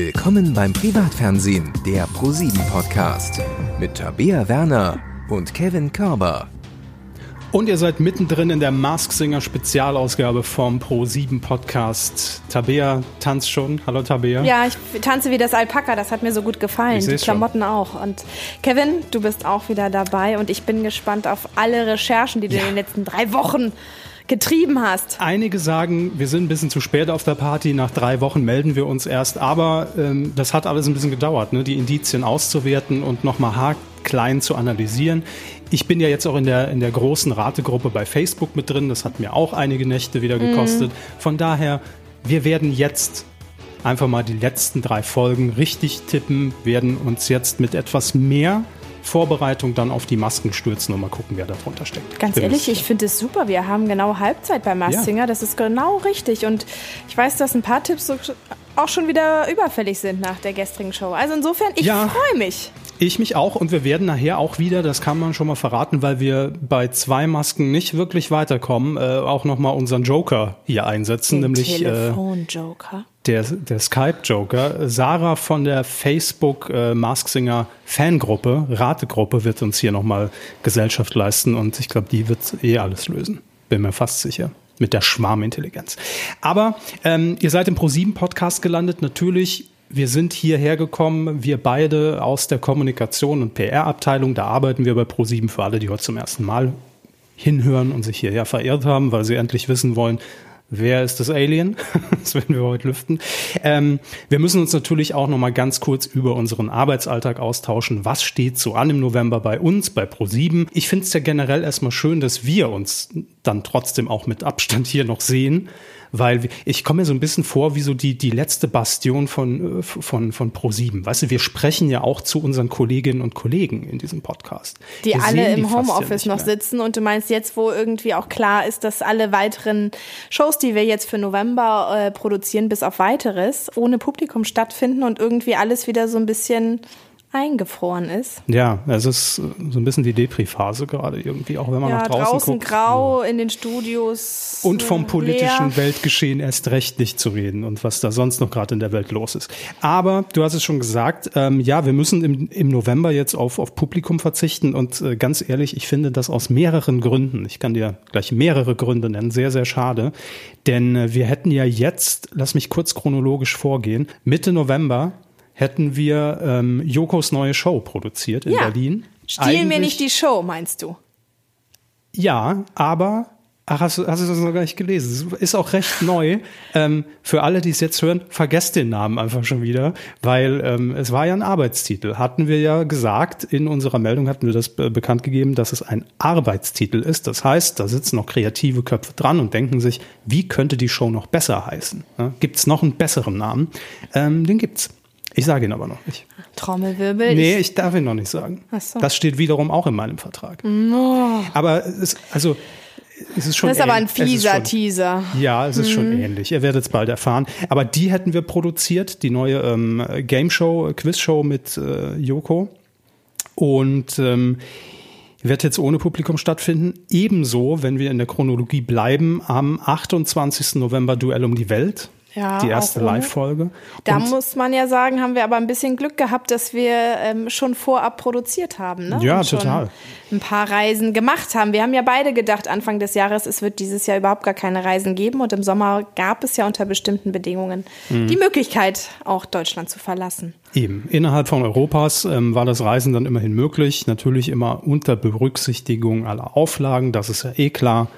Willkommen beim Privatfernsehen, der ProSieben Podcast mit Tabea Werner und Kevin Körber. Und ihr seid mittendrin in der Mask Singer Spezialausgabe vom Pro7 Podcast. Tabea tanzt schon. Hallo Tabea. Ja, ich tanze wie das Alpaka, das hat mir so gut gefallen. Die Klamotten schon. auch. Und Kevin, du bist auch wieder dabei und ich bin gespannt auf alle Recherchen, die du ja. in den letzten drei Wochen getrieben hast. Einige sagen, wir sind ein bisschen zu spät auf der Party, nach drei Wochen melden wir uns erst, aber ähm, das hat alles ein bisschen gedauert, ne? die Indizien auszuwerten und nochmal haarklein zu analysieren. Ich bin ja jetzt auch in der, in der großen Rategruppe bei Facebook mit drin, das hat mir auch einige Nächte wieder gekostet. Mhm. Von daher, wir werden jetzt einfach mal die letzten drei Folgen richtig tippen, werden uns jetzt mit etwas mehr Vorbereitung dann auf die Masken stürzen und mal gucken, wer darunter steckt. Ganz ehrlich, ich finde es super. Wir haben genau Halbzeit bei Maskinger. Ja. Das ist genau richtig. Und ich weiß, dass ein paar Tipps auch schon wieder überfällig sind nach der gestrigen Show. Also insofern, ich ja. freue mich. Ich mich auch und wir werden nachher auch wieder, das kann man schon mal verraten, weil wir bei zwei Masken nicht wirklich weiterkommen, äh, auch nochmal unseren Joker hier einsetzen, Den nämlich äh, Telefon-Joker. Äh, der, der Skype-Joker. Sarah von der Facebook äh, Mask Singer Fangruppe, Rategruppe, wird uns hier nochmal Gesellschaft leisten und ich glaube, die wird eh alles lösen. Bin mir fast sicher mit der Schwarmintelligenz. Aber ähm, ihr seid im Pro7 Podcast gelandet. Natürlich wir sind hierher gekommen, wir beide aus der Kommunikation und PR-Abteilung. Da arbeiten wir bei Pro7 für alle, die heute zum ersten Mal hinhören und sich hierher verirrt haben, weil sie endlich wissen wollen, wer ist das Alien? das werden wir heute lüften. Ähm, wir müssen uns natürlich auch noch mal ganz kurz über unseren Arbeitsalltag austauschen. Was steht so an im November bei uns, bei Pro7? Ich finde es ja generell erstmal schön, dass wir uns dann trotzdem auch mit Abstand hier noch sehen weil ich komme mir so ein bisschen vor wie so die, die letzte Bastion von, äh, von, von Pro7. Weißt du, wir sprechen ja auch zu unseren Kolleginnen und Kollegen in diesem Podcast. Die wir alle im Homeoffice ja noch sitzen und du meinst jetzt, wo irgendwie auch klar ist, dass alle weiteren Shows, die wir jetzt für November äh, produzieren, bis auf weiteres, ohne Publikum stattfinden und irgendwie alles wieder so ein bisschen eingefroren ist. Ja, es ist so ein bisschen die Depri-Phase gerade irgendwie, auch wenn man ja, nach draußen, draußen guckt. grau in den Studios. Und vom politischen leer. Weltgeschehen erst recht nicht zu reden und was da sonst noch gerade in der Welt los ist. Aber du hast es schon gesagt, ähm, ja, wir müssen im, im November jetzt auf, auf Publikum verzichten und äh, ganz ehrlich, ich finde das aus mehreren Gründen, ich kann dir gleich mehrere Gründe nennen, sehr, sehr schade. Denn äh, wir hätten ja jetzt, lass mich kurz chronologisch vorgehen, Mitte November hätten wir ähm, Jokos neue Show produziert in ja. Berlin. Stehlen mir nicht die Show, meinst du? Ja, aber Ach, hast du, hast du das noch gar nicht gelesen? Ist auch recht neu. Ähm, für alle, die es jetzt hören, vergesst den Namen einfach schon wieder, weil ähm, es war ja ein Arbeitstitel. Hatten wir ja gesagt, in unserer Meldung hatten wir das äh, bekannt gegeben, dass es ein Arbeitstitel ist. Das heißt, da sitzen noch kreative Köpfe dran und denken sich, wie könnte die Show noch besser heißen? Ja, gibt's noch einen besseren Namen? Ähm, den gibt's. Ich sage ihn aber noch nicht. Trommelwirbel? Nee, ich darf ihn noch nicht sagen. Ach so. Das steht wiederum auch in meinem Vertrag. No. Aber es, also, es ist schon. Das ist aber ein fieser schon, Teaser. Ja, es ist mhm. schon ähnlich. Ihr werdet es bald erfahren. Aber die hätten wir produziert, die neue ähm, Game Show, Quiz Show mit äh, Yoko. Und ähm, wird jetzt ohne Publikum stattfinden. Ebenso, wenn wir in der Chronologie bleiben, am 28. November Duell um die Welt. Ja, die erste Live-Folge. Da und muss man ja sagen, haben wir aber ein bisschen Glück gehabt, dass wir ähm, schon vorab produziert haben. Ne? Ja, total. Ein paar Reisen gemacht haben. Wir haben ja beide gedacht, Anfang des Jahres, es wird dieses Jahr überhaupt gar keine Reisen geben. Und im Sommer gab es ja unter bestimmten Bedingungen mhm. die Möglichkeit, auch Deutschland zu verlassen. Eben. Innerhalb von Europas ähm, war das Reisen dann immerhin möglich. Natürlich immer unter Berücksichtigung aller Auflagen. Das ist ja eh klar.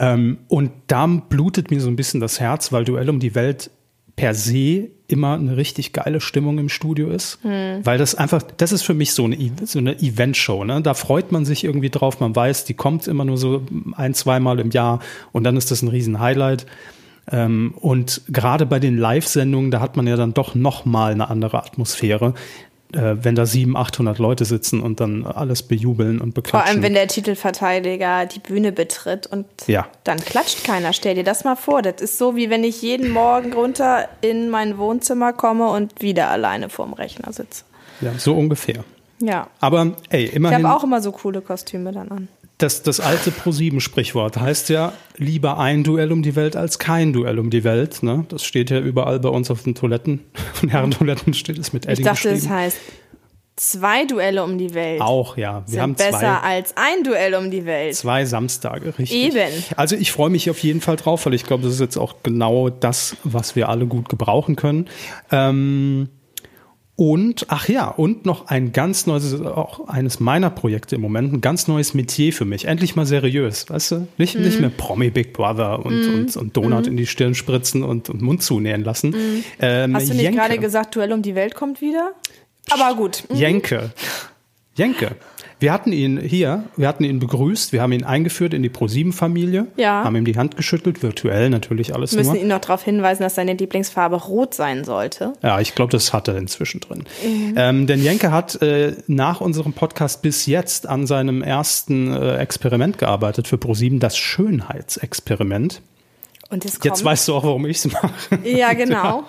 Ähm, und da blutet mir so ein bisschen das Herz, weil Duell um die Welt per se immer eine richtig geile Stimmung im Studio ist, hm. weil das einfach, das ist für mich so eine, so eine Event-Show, ne? Da freut man sich irgendwie drauf, man weiß, die kommt immer nur so ein, zweimal im Jahr und dann ist das ein riesen Highlight. Ähm, und gerade bei den Live-Sendungen, da hat man ja dann doch noch mal eine andere Atmosphäre wenn da 700, 800 Leute sitzen und dann alles bejubeln und beklatschen. Vor allem, wenn der Titelverteidiger die Bühne betritt und ja. dann klatscht keiner. Stell dir das mal vor. Das ist so, wie wenn ich jeden Morgen runter in mein Wohnzimmer komme und wieder alleine vorm Rechner sitze. Ja, so ungefähr. Ja. Aber ey, immerhin. Ich habe auch immer so coole Kostüme dann an. Das, das alte Pro-7-Sprichwort heißt ja, lieber ein Duell um die Welt als kein Duell um die Welt. Ne? Das steht ja überall bei uns auf den Toiletten. Von Herrentoiletten steht es mit Edding Ich dachte, es heißt zwei Duelle um die Welt. Auch, ja. Wir sind haben besser zwei, als ein Duell um die Welt. Zwei Samstage, richtig. Eben. Also ich freue mich auf jeden Fall drauf, weil ich glaube, das ist jetzt auch genau das, was wir alle gut gebrauchen können. Ähm, und, ach ja, und noch ein ganz neues, auch eines meiner Projekte im Moment, ein ganz neues Metier für mich. Endlich mal seriös, weißt du? Nicht, mm. nicht mhm. mehr Promi Big Brother und, mm. und, und Donut mm. in die Stirn spritzen und, und Mund zunähen lassen. Mhm. Ähm, Hast du nicht gerade gesagt, Duell um die Welt kommt wieder? Aber gut. Mhm. Jenke. Jenke. Wir hatten ihn hier, wir hatten ihn begrüßt, wir haben ihn eingeführt in die Pro7-Familie, ja. haben ihm die Hand geschüttelt, virtuell natürlich alles Wir müssen nur. ihn noch darauf hinweisen, dass seine Lieblingsfarbe rot sein sollte. Ja, ich glaube, das hat er inzwischen drin. Mhm. Ähm, denn Jenke hat äh, nach unserem Podcast bis jetzt an seinem ersten äh, Experiment gearbeitet für Pro7, das Schönheitsexperiment. Und es kommt, Jetzt weißt du auch, warum ich es mache. Ja, genau.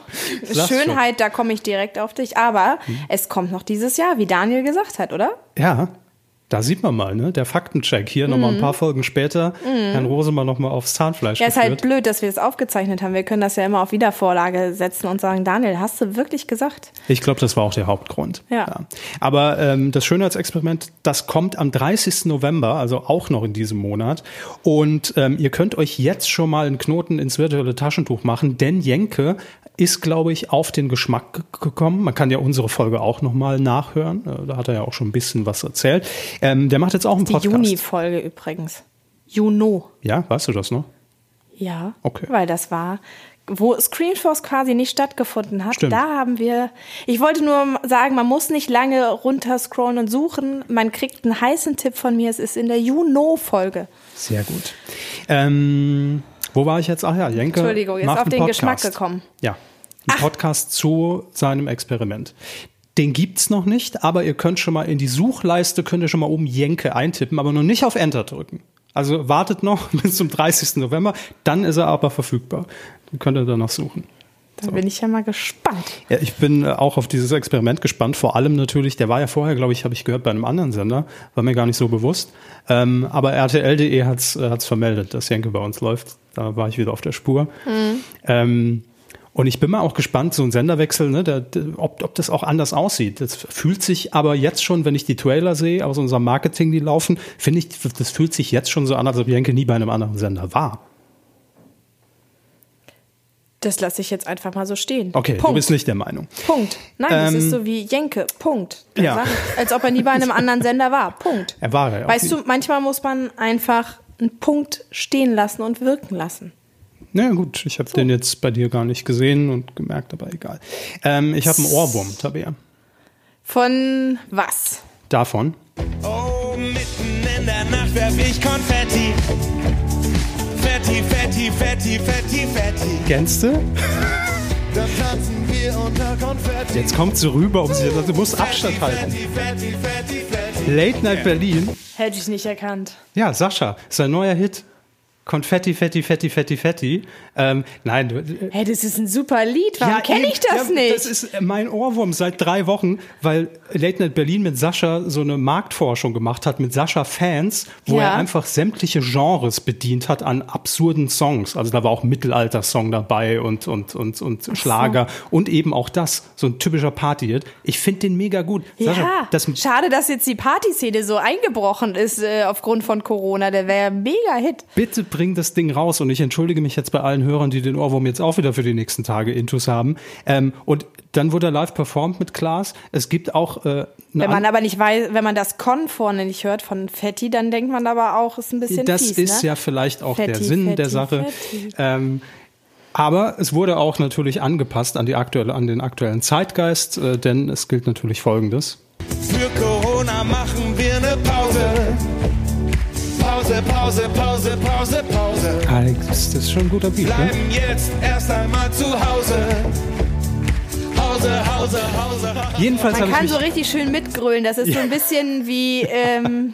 ja, Schönheit, da komme ich direkt auf dich. Aber hm. es kommt noch dieses Jahr, wie Daniel gesagt hat, oder? Ja, da sieht man mal, ne? Der Faktencheck hier mm. nochmal ein paar Folgen später. Mm. Herrn Rosemann nochmal aufs Zahnfleisch. Ja, geführt. ist halt blöd, dass wir es das aufgezeichnet haben. Wir können das ja immer auf Wiedervorlage setzen und sagen, Daniel, hast du wirklich gesagt? Ich glaube, das war auch der Hauptgrund. Ja. ja. Aber ähm, das Schönheitsexperiment, das kommt am 30. November, also auch noch in diesem Monat. Und ähm, ihr könnt euch jetzt schon mal einen Knoten ins virtuelle Taschentuch machen, denn Jenke ist, glaube ich, auf den Geschmack gekommen. Man kann ja unsere Folge auch nochmal nachhören. Äh, da hat er ja auch schon ein bisschen was erzählt. Ähm, der macht jetzt auch einen Podcast. Die Juni-Folge übrigens. Juno. Ja, weißt du das noch? Ja. Okay. Weil das war, wo Screenforce quasi nicht stattgefunden hat. Stimmt. Da haben wir, ich wollte nur sagen, man muss nicht lange runterscrollen und suchen. Man kriegt einen heißen Tipp von mir. Es ist in der Juno-Folge. Sehr gut. Ähm, wo war ich jetzt? Ach ja, Jenke. Entschuldigung, jetzt auf den Podcast. Geschmack gekommen. Ja, ein Podcast zu seinem Experiment. Den gibt's noch nicht, aber ihr könnt schon mal in die Suchleiste, könnt ihr schon mal oben Jenke eintippen, aber noch nicht auf Enter drücken. Also wartet noch bis zum 30. November, dann ist er aber verfügbar. Dann könnt ihr danach suchen. Da so. bin ich ja mal gespannt. Ja, ich bin äh, auch auf dieses Experiment gespannt. Vor allem natürlich, der war ja vorher, glaube ich, habe ich gehört, bei einem anderen Sender. War mir gar nicht so bewusst. Ähm, aber RTL.de hat's äh, hat's vermeldet, dass Jenke bei uns läuft. Da war ich wieder auf der Spur. Mhm. Ähm, und ich bin mal auch gespannt, so ein Senderwechsel, ne, der, ob, ob das auch anders aussieht. Das fühlt sich aber jetzt schon, wenn ich die Trailer sehe, aus unserem Marketing, die laufen, finde ich, das fühlt sich jetzt schon so an, als ob Jenke nie bei einem anderen Sender war. Das lasse ich jetzt einfach mal so stehen. Okay, Punkt. du bist nicht der Meinung. Punkt. Nein, ähm, das ist ähm, so wie Jenke. Punkt. ja. Ich, als ob er nie bei einem anderen Sender war. Punkt. Er war ja. Weißt du, manchmal muss man einfach einen Punkt stehen lassen und wirken lassen. Na ja, gut, ich habe so. den jetzt bei dir gar nicht gesehen und gemerkt, aber egal. Ähm, ich habe einen Ohrwurm, Tabea. Von was? Davon. Oh, mitten in der Nacht werf ich Konfetti. Fetti, fetti, fetti, fetti, fetti. Kennst du? Dann tanzen wir unter Konfetti. Jetzt kommt sie rüber, um sie, du musst Abstand halten. Fetti, fetti, fetti, Late Night Berlin. Hätte ich nicht erkannt. Ja, Sascha, ist ein neuer Hit. Konfetti, Fetti, Fetti, Fetti, Fetti. Ähm, nein. Du, äh, hey, das ist ein super Lied. Warum ja, kenne ich das ja, nicht? Das ist mein Ohrwurm seit drei Wochen, weil Late Night Berlin mit Sascha so eine Marktforschung gemacht hat, mit Sascha Fans, wo ja. er einfach sämtliche Genres bedient hat an absurden Songs. Also da war auch Mittelalter-Song dabei und, und, und, und so. Schlager und eben auch das, so ein typischer Party-Hit. Ich finde den mega gut. Sascha, ja, das, schade, dass jetzt die Partyszene so eingebrochen ist äh, aufgrund von Corona. Der wäre mega Hit. Bitte bring das Ding raus und ich entschuldige mich jetzt bei allen Hörern, die den Ohrwurm jetzt auch wieder für die nächsten Tage Intus haben. Ähm, und dann wurde er live performt mit Klaas. Es gibt auch. Äh, wenn man aber nicht weiß, wenn man das Con vorne nicht hört von Fetti, dann denkt man aber auch, ist ein bisschen Das fies, ist ne? ja vielleicht auch Fetti, der Sinn Fetti, der Sache. Ähm, aber es wurde auch natürlich angepasst an, die aktuelle, an den aktuellen Zeitgeist, äh, denn es gilt natürlich Folgendes. Für Corona machen wir eine Pause. Pause, Pause, Pause, Pause, Pause. Alex, das ist schon ein guter Beat, ne? Bleiben ne? jetzt erst einmal zu Hause. Hause, Hause, Hause, Hause. Jedenfalls Man kann so richtig schön mitgrölen. Das ist ja. so ein bisschen wie ähm,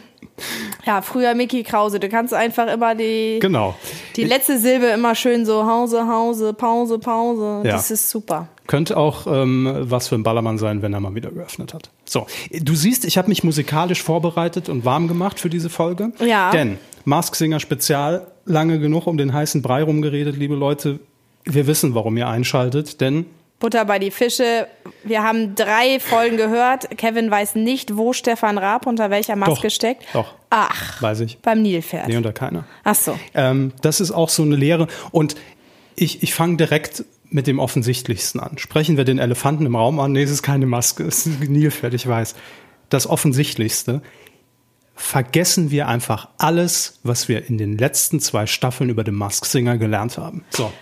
ja früher Mickey Krause. Du kannst einfach immer die genau Die letzte Silbe immer schön so Hause, Hause, Pause, Pause. Ja. Das ist super. Könnte auch ähm, was für ein Ballermann sein, wenn er mal wieder geöffnet hat. So, du siehst, ich habe mich musikalisch vorbereitet und warm gemacht für diese Folge. Ja. Denn Mask Singer Spezial, lange genug um den heißen Brei rumgeredet, liebe Leute. Wir wissen, warum ihr einschaltet, denn Butter bei die Fische. Wir haben drei Folgen gehört. Kevin weiß nicht, wo Stefan Raab unter welcher Maske Doch, steckt. doch. Ach, weiß ich. beim Nilpferd. Nee, unter keiner. Ach so. Ähm, das ist auch so eine Lehre. Und ich, ich fange direkt mit dem Offensichtlichsten an. Sprechen wir den Elefanten im Raum an? Nee, es ist keine Maske, es ist ein Nilpferd, ich weiß. Das Offensichtlichste. Vergessen wir einfach alles, was wir in den letzten zwei Staffeln über den Mask Singer gelernt haben. So.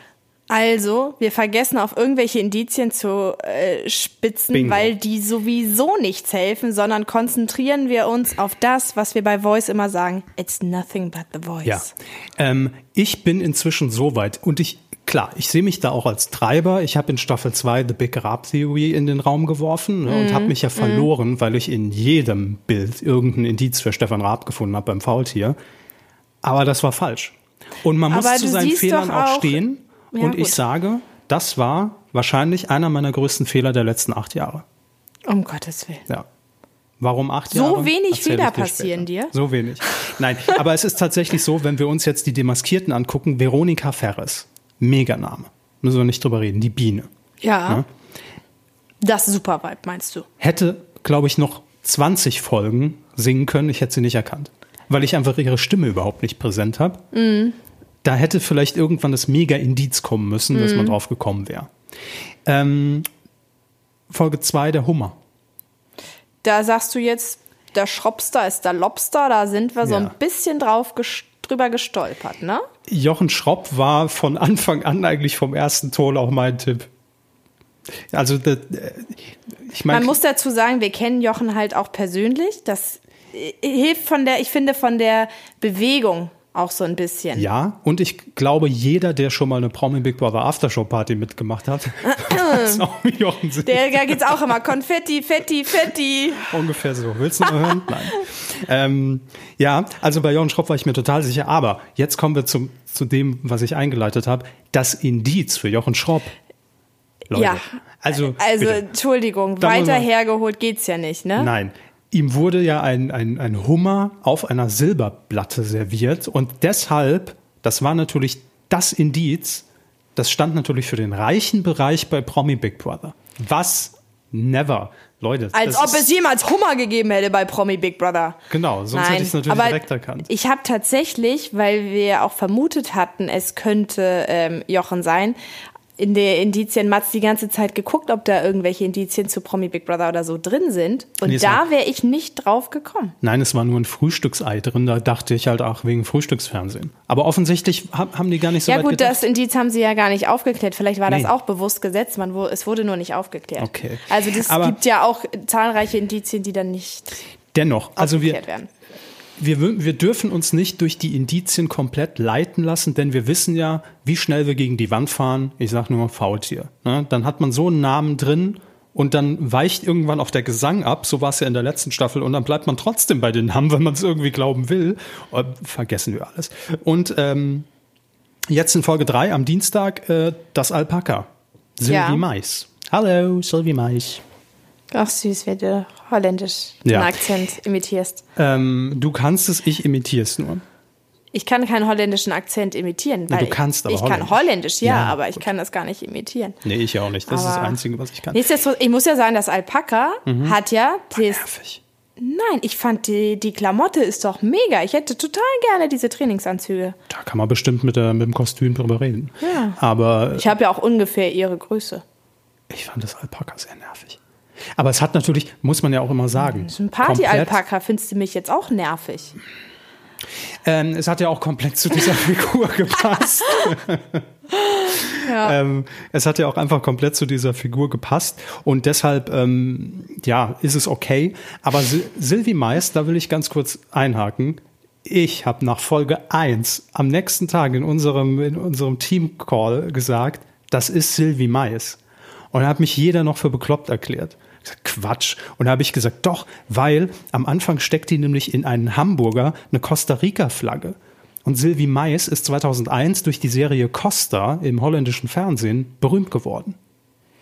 Also, wir vergessen auf irgendwelche Indizien zu äh, spitzen, Bingo. weil die sowieso nichts helfen, sondern konzentrieren wir uns auf das, was wir bei Voice immer sagen. It's nothing but the voice. Ja. Ähm, ich bin inzwischen so weit und ich, klar, ich sehe mich da auch als Treiber. Ich habe in Staffel 2 The Big Rap Theory in den Raum geworfen ne, und habe mich ja verloren, weil ich in jedem Bild irgendein Indiz für Stefan Raab gefunden habe beim Faultier. Aber das war falsch. Und man muss Aber zu seinen Fehlern auch auch- stehen. Ja, und ich gut. sage, das war wahrscheinlich einer meiner größten Fehler der letzten acht Jahre. Um Gottes Willen. Ja. Warum acht So Jahre? wenig Erzähl Fehler ich dir passieren später. dir? So wenig. Nein, aber es ist tatsächlich so, wenn wir uns jetzt die Demaskierten angucken, Veronika Ferres, Meganame, müssen wir nicht drüber reden, die Biene, Ja. Ja. Das Super Vibe, meinst du? hätte, glaube ich, noch 20 Folgen singen können, ich hätte sie nicht erkannt, weil ich einfach ihre Stimme überhaupt nicht präsent habe. Mhm. Da hätte vielleicht irgendwann das Mega-Indiz kommen müssen, dass Mhm. man drauf gekommen wäre. Ähm, Folge 2, der Hummer. Da sagst du jetzt, der Schropster ist der Lobster, da sind wir so Ja. ein bisschen drauf ges drüber gestolpert, ne? Jochen Schropp war von Anfang an eigentlich vom ersten Ton auch mein Tipp. Also, das, äh, ich meine, Man muss dazu sagen, wir kennen Jochen halt auch persönlich. Das äh, hilft von der, ich finde, von der Bewegung auch so ein bisschen. ja, und ich glaube, jeder, der schon mal eine Promi Big Brother Aftershow Party mitgemacht hat, weiß auch, wie Jochen singt. Der, da geht's auch immer Konfetti, Fetti, Fetti. Ungefähr so. Willst du noch hören? Nein. Ähm, ja, also bei Jochen Schropp war ich mir total sicher. Aber jetzt kommen wir zum, zu dem, was ich eingeleitet habe. Das Indiz für Jochen Schropp. Leute. Ja. Also, Also, bitte. Entschuldigung, weiter hergeholt geht's ja nicht, ne? Nein. Ihm wurde ja ein, ein, ein Hummer auf einer Silberplatte serviert und deshalb, das war natürlich das Indiz, das stand natürlich für den reichen Bereich bei Promi Big Brother. Was? Never. Leute. Als ob es jemals Hummer gegeben hätte bei Promi Big Brother. Genau, sonst Nein, hätte ich es natürlich aber direkt erkannt. Ich habe tatsächlich, weil wir auch vermutet hatten, es könnte ähm, Jochen sein, in der Indizien-Matz die ganze Zeit geguckt, ob da irgendwelche Indizien zu Promi Big Brother oder so drin sind. Und Nee, es da wäre ich nicht drauf gekommen. Nein, es war nur ein Frühstücksei drin, da dachte ich halt auch wegen Frühstücksfernsehen. Aber offensichtlich ha- haben die gar nicht so ja gut, gedacht. das Indiz haben sie ja gar nicht aufgeklärt. Vielleicht war Nee. das auch bewusst gesetzt, man, wo, es wurde nur nicht aufgeklärt. Okay. Also das Aber- gibt ja auch zahlreiche Indizien, die dann nicht Dennoch, also wir, aufgeklärt werden. Wir, wir dürfen uns nicht durch die Indizien komplett leiten lassen, denn wir wissen ja, wie schnell wir gegen die Wand fahren. Ich sag nur Faultier. Ne? Dann hat man so einen Namen drin und dann weicht irgendwann auch der Gesang ab. So war es ja in der letzten Staffel und dann bleibt man trotzdem bei den Namen, wenn man es irgendwie glauben will. Vergessen wir alles. Und ähm, jetzt in Folge 3 am Dienstag äh, das Alpaka. Sylvie Ja. Mais. Hallo, Sylvie Mais. Ach süß, wie du holländisch Ja. einen Akzent imitierst. Ähm, du kannst es, ich imitiere es nur. Ich kann keinen holländischen Akzent imitieren. Weil du kannst aber Ich kann Holländisch. Holländisch, ja, Ja, aber ich kann das gar nicht imitieren. Nee, ich auch nicht. Das ist das Aber- Einzige, was ich kann. Nichtsdestotrotz, ich muss ja sagen, das Alpaka Mhm. hat ja. Das, Nervig. nein, ich fand die, die Klamotte ist doch mega. Ich hätte total gerne diese Trainingsanzüge. Da kann man bestimmt mit, der, mit dem Kostüm drüber reden. Ja. Aber Ich habe ja auch ungefähr ihre Größe. ich fand das Alpaka sehr nervig. Aber es hat natürlich, muss man ja auch immer sagen. Ein Party-Alpaka findest du mich jetzt auch nervig. Ähm, es hat ja auch komplett zu dieser Figur gepasst. ähm, es hat ja auch einfach komplett zu dieser Figur gepasst und deshalb, ähm, ja, ist es okay. Aber Sil Sylvie Mais, da will ich ganz kurz einhaken. Ich habe nach Folge 1 am nächsten Tag in unserem, in unserem Team-Call gesagt, das ist Sylvie Mais. Und da hat mich jeder noch für bekloppt erklärt. Quatsch. Und da habe ich gesagt, doch, weil am Anfang steckt die nämlich in einen Hamburger eine Costa Rica-Flagge. Und Sylvie Mais ist 2001 durch die Serie Costa im holländischen Fernsehen berühmt geworden.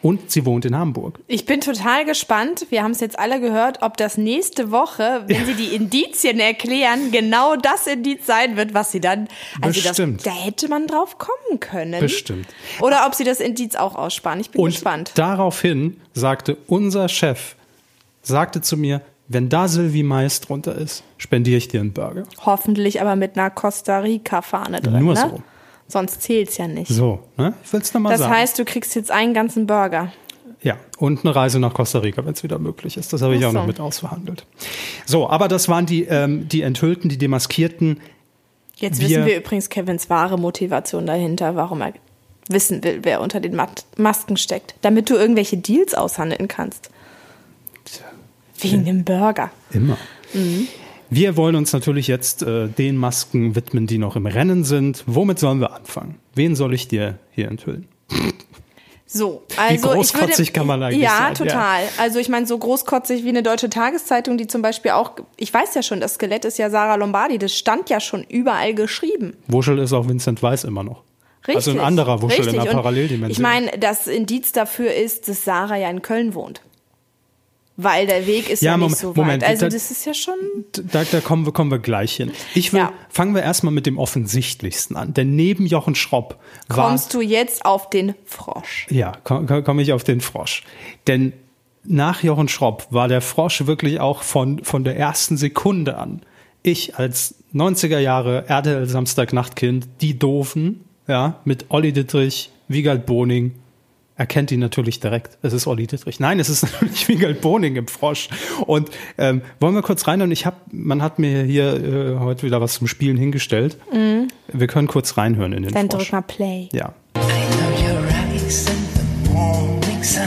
Und sie wohnt in Hamburg. Ich bin total gespannt. Wir haben es jetzt alle gehört, ob das nächste Woche, wenn sie die Indizien erklären, genau das Indiz sein wird, was sie dann. Also Bestimmt. Das, da hätte man drauf kommen können. Bestimmt. Oder ob sie das Indiz auch aussparen. Ich bin Und gespannt. Daraufhin sagte unser Chef, sagte zu mir, wenn da Sylvie Mais drunter ist, spendiere ich dir einen Burger. Hoffentlich aber mit einer Costa Rica-Fahne drin. Nur ne? so. Sonst zählt's ja nicht. So, ne? Ich will es nochmal das sagen. heißt, du kriegst jetzt einen ganzen Burger. Ja, und eine Reise nach Costa Rica, wenn es wieder möglich ist. Das habe ich Ach auch noch so. mit ausverhandelt. So, aber das waren die, ähm, die Enthüllten, die Demaskierten. Jetzt Wir- wissen wir übrigens Kevins wahre Motivation dahinter, warum er wissen will, wer unter den Masken steckt. Damit du irgendwelche Deals aushandeln kannst. Wegen dem Burger. Immer. Wir wollen uns natürlich jetzt äh, den Masken widmen, die noch im Rennen sind. Womit sollen wir anfangen? Wen soll ich dir hier enthüllen? So, also großkotzig ich würde, kann man eigentlich ja, sein, total. Also ich meine, so großkotzig wie eine deutsche Tageszeitung, die zum Beispiel auch, ich weiß ja schon, das Skelett ist ja Sarah Lombardi, das stand ja schon überall geschrieben. Wuschel ist auch Vincent Weiss immer noch. Richtig. Also ein anderer Wuschel in Richtig. einer Und Paralleldimension. Ich meine, das Indiz dafür ist, dass Sarah ja in Köln wohnt. Weil der Weg ist ja, Ja, nicht Moment, so weit. Moment, also da- das ist ja schon. Da, da kommen, wir, kommen wir gleich hin. Ich will, Ja. fangen wir erstmal mit dem Offensichtlichsten an. Denn neben Jochen Schropp war, Kommst du jetzt auf den Frosch? Ja, komme komm ich auf den Frosch. Denn nach Jochen Schropp war der Frosch wirklich auch von, von der ersten Sekunde an. Ich als 90er Jahre RTL Samstagnachtkind, die Doofen, ja, mit Olli Dittrich, Wiegald Boning, erkennt ihn natürlich direkt. Es ist Olli Dittrich. Nein, es ist natürlich Wiegald Boning im Frosch. Und ähm, wollen wir kurz rein? Und ich habe, man hat mir hier äh, heute wieder was zum Spielen hingestellt. Wir können kurz reinhören in den Dann Frosch. drück mal Play. Ja. I know your eyes in the morning sun.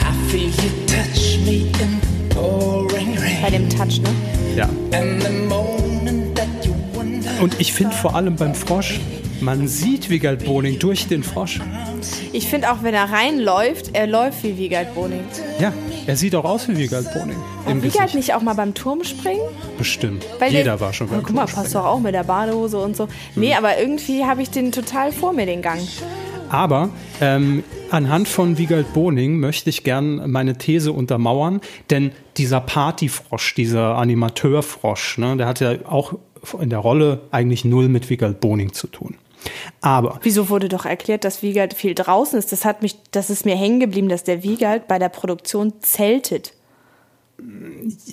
I feel you touch me in the pouring Bei dem Touch, ne? Ja. And the moment that you wonder. Und ich finde vor allem beim Frosch, man sieht Wiegald Boning durch den Frosch. Ich finde auch, wenn er reinläuft, er läuft wie Wiegald Boning. Ja, er sieht auch aus wie Wiegald Boning. Im War Wiegald Gesicht. nicht auch mal beim Turmspringen? Bestimmt. Weil Jeder der, war schon oh, beim Guck mal, passt doch auch mit der Badehose und so. Nee, aber irgendwie habe ich den total vor mir, den Gang. Aber ähm, anhand von Wiegald Boning möchte ich gern meine These untermauern, denn dieser Partyfrosch, dieser Animateurfrosch, ne, der hat ja auch in der Rolle eigentlich null mit Wiegald Boning zu tun. Aber Wieso wurde doch erklärt, dass Wiegald viel draußen ist? Das hat mich, das ist mir hängen geblieben, dass der Wiegald bei der Produktion zeltet.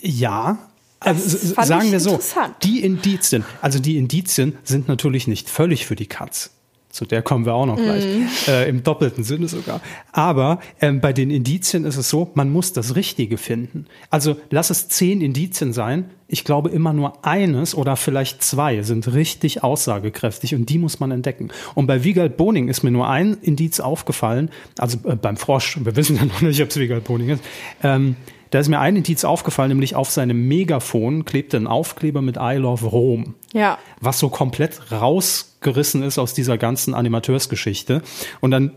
Ja. Also, sagen wir so, die Indizien, also die Indizien sind natürlich nicht völlig für die Katz. Zu der kommen wir auch noch gleich. Mhm. Äh, Im doppelten Sinne sogar. Aber ähm, bei den Indizien ist es so, man muss das Richtige finden. Also lass es zehn Indizien sein. Ich glaube, immer nur eines oder vielleicht zwei sind richtig aussagekräftig und die muss man entdecken. Und bei Wiegald Boning ist mir nur ein Indiz aufgefallen, also äh, beim Frosch, wir wissen ja noch nicht, ob es Wiegald Boning ist. Ähm, da ist mir ein Indiz aufgefallen, nämlich auf seinem Megafon klebte ein Aufkleber mit I Love Rom Ja. was so komplett rausgerissen ist aus dieser ganzen Animateursgeschichte. Und dann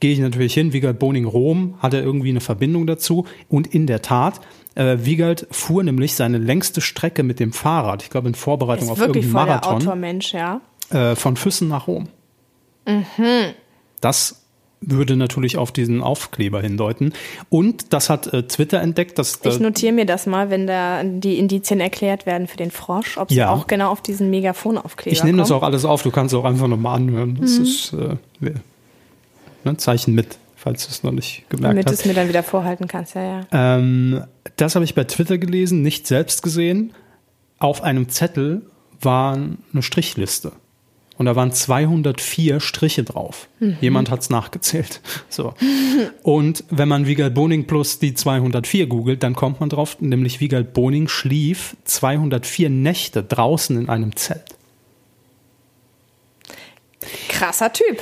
gehe ich natürlich hin, Wiegald Boning Rom hat er irgendwie eine Verbindung dazu. Und in der Tat, äh, Wiegald fuhr nämlich seine längste Strecke mit dem Fahrrad, ich glaube in Vorbereitung Ist auf irgendeinen voll der Marathon, Autormensch, ja. äh, von Füssen nach Rom. Das würde natürlich auf diesen Aufkleber hindeuten. Und das hat äh, Twitter entdeckt, dass Ich notiere mir das mal, wenn da die Indizien erklärt werden für den Frosch, ob sie Ja. auch genau auf diesen Megafonaufkleber Ich nehme das auch alles auf, du kannst auch einfach nochmal anhören. Das Mhm. ist äh, ne, Zeichen mit, falls du es noch nicht gemerkt Damit du hast. es mir dann wieder vorhalten kannst, ja, ja. Ähm, das habe ich bei Twitter gelesen, nicht selbst gesehen. Auf einem Zettel war eine Strichliste. Und da waren 204 Striche drauf. Mhm. Jemand hat es nachgezählt. So. Und wenn man Wiegald Boning plus die 204 googelt, dann kommt man drauf, nämlich Wiegald Boning schlief 204 Nächte draußen in einem Zelt. Krasser Typ.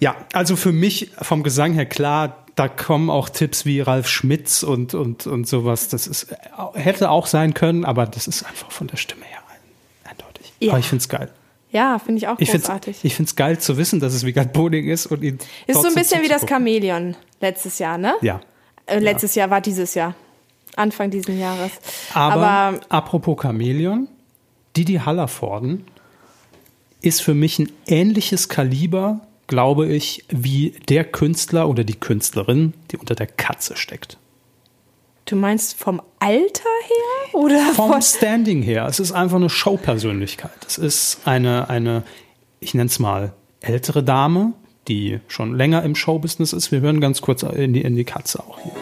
Ja, also für mich vom Gesang her klar, da kommen auch Tipps wie Ralf Schmitz und, und, und sowas. Das ist, äh, hätte auch sein können, aber das ist einfach von der Stimme her ein, eindeutig. Ja. Aber ich finde es geil. Ja, finde ich auch Ich finde großartig. es ich find's geil zu wissen, dass es Wiegald Boning ist und ihn. ist so ein bisschen wie das. Chamäleon letztes Jahr, ne? Ja. Äh, letztes Jahr war dieses Jahr. Anfang diesen Jahres. Aber, Aber apropos Chamäleon, Didi Hallervorden ist für mich ein ähnliches Kaliber, glaube ich, wie der Künstler oder die Künstlerin, die unter der Katze steckt. Du meinst vom Alter her oder vom Standing her? Es ist einfach eine Showpersönlichkeit. Es ist eine, eine ich nenne es mal, ältere Dame, die schon länger im Showbusiness ist. Wir hören ganz kurz in die, in die Katze auch hier.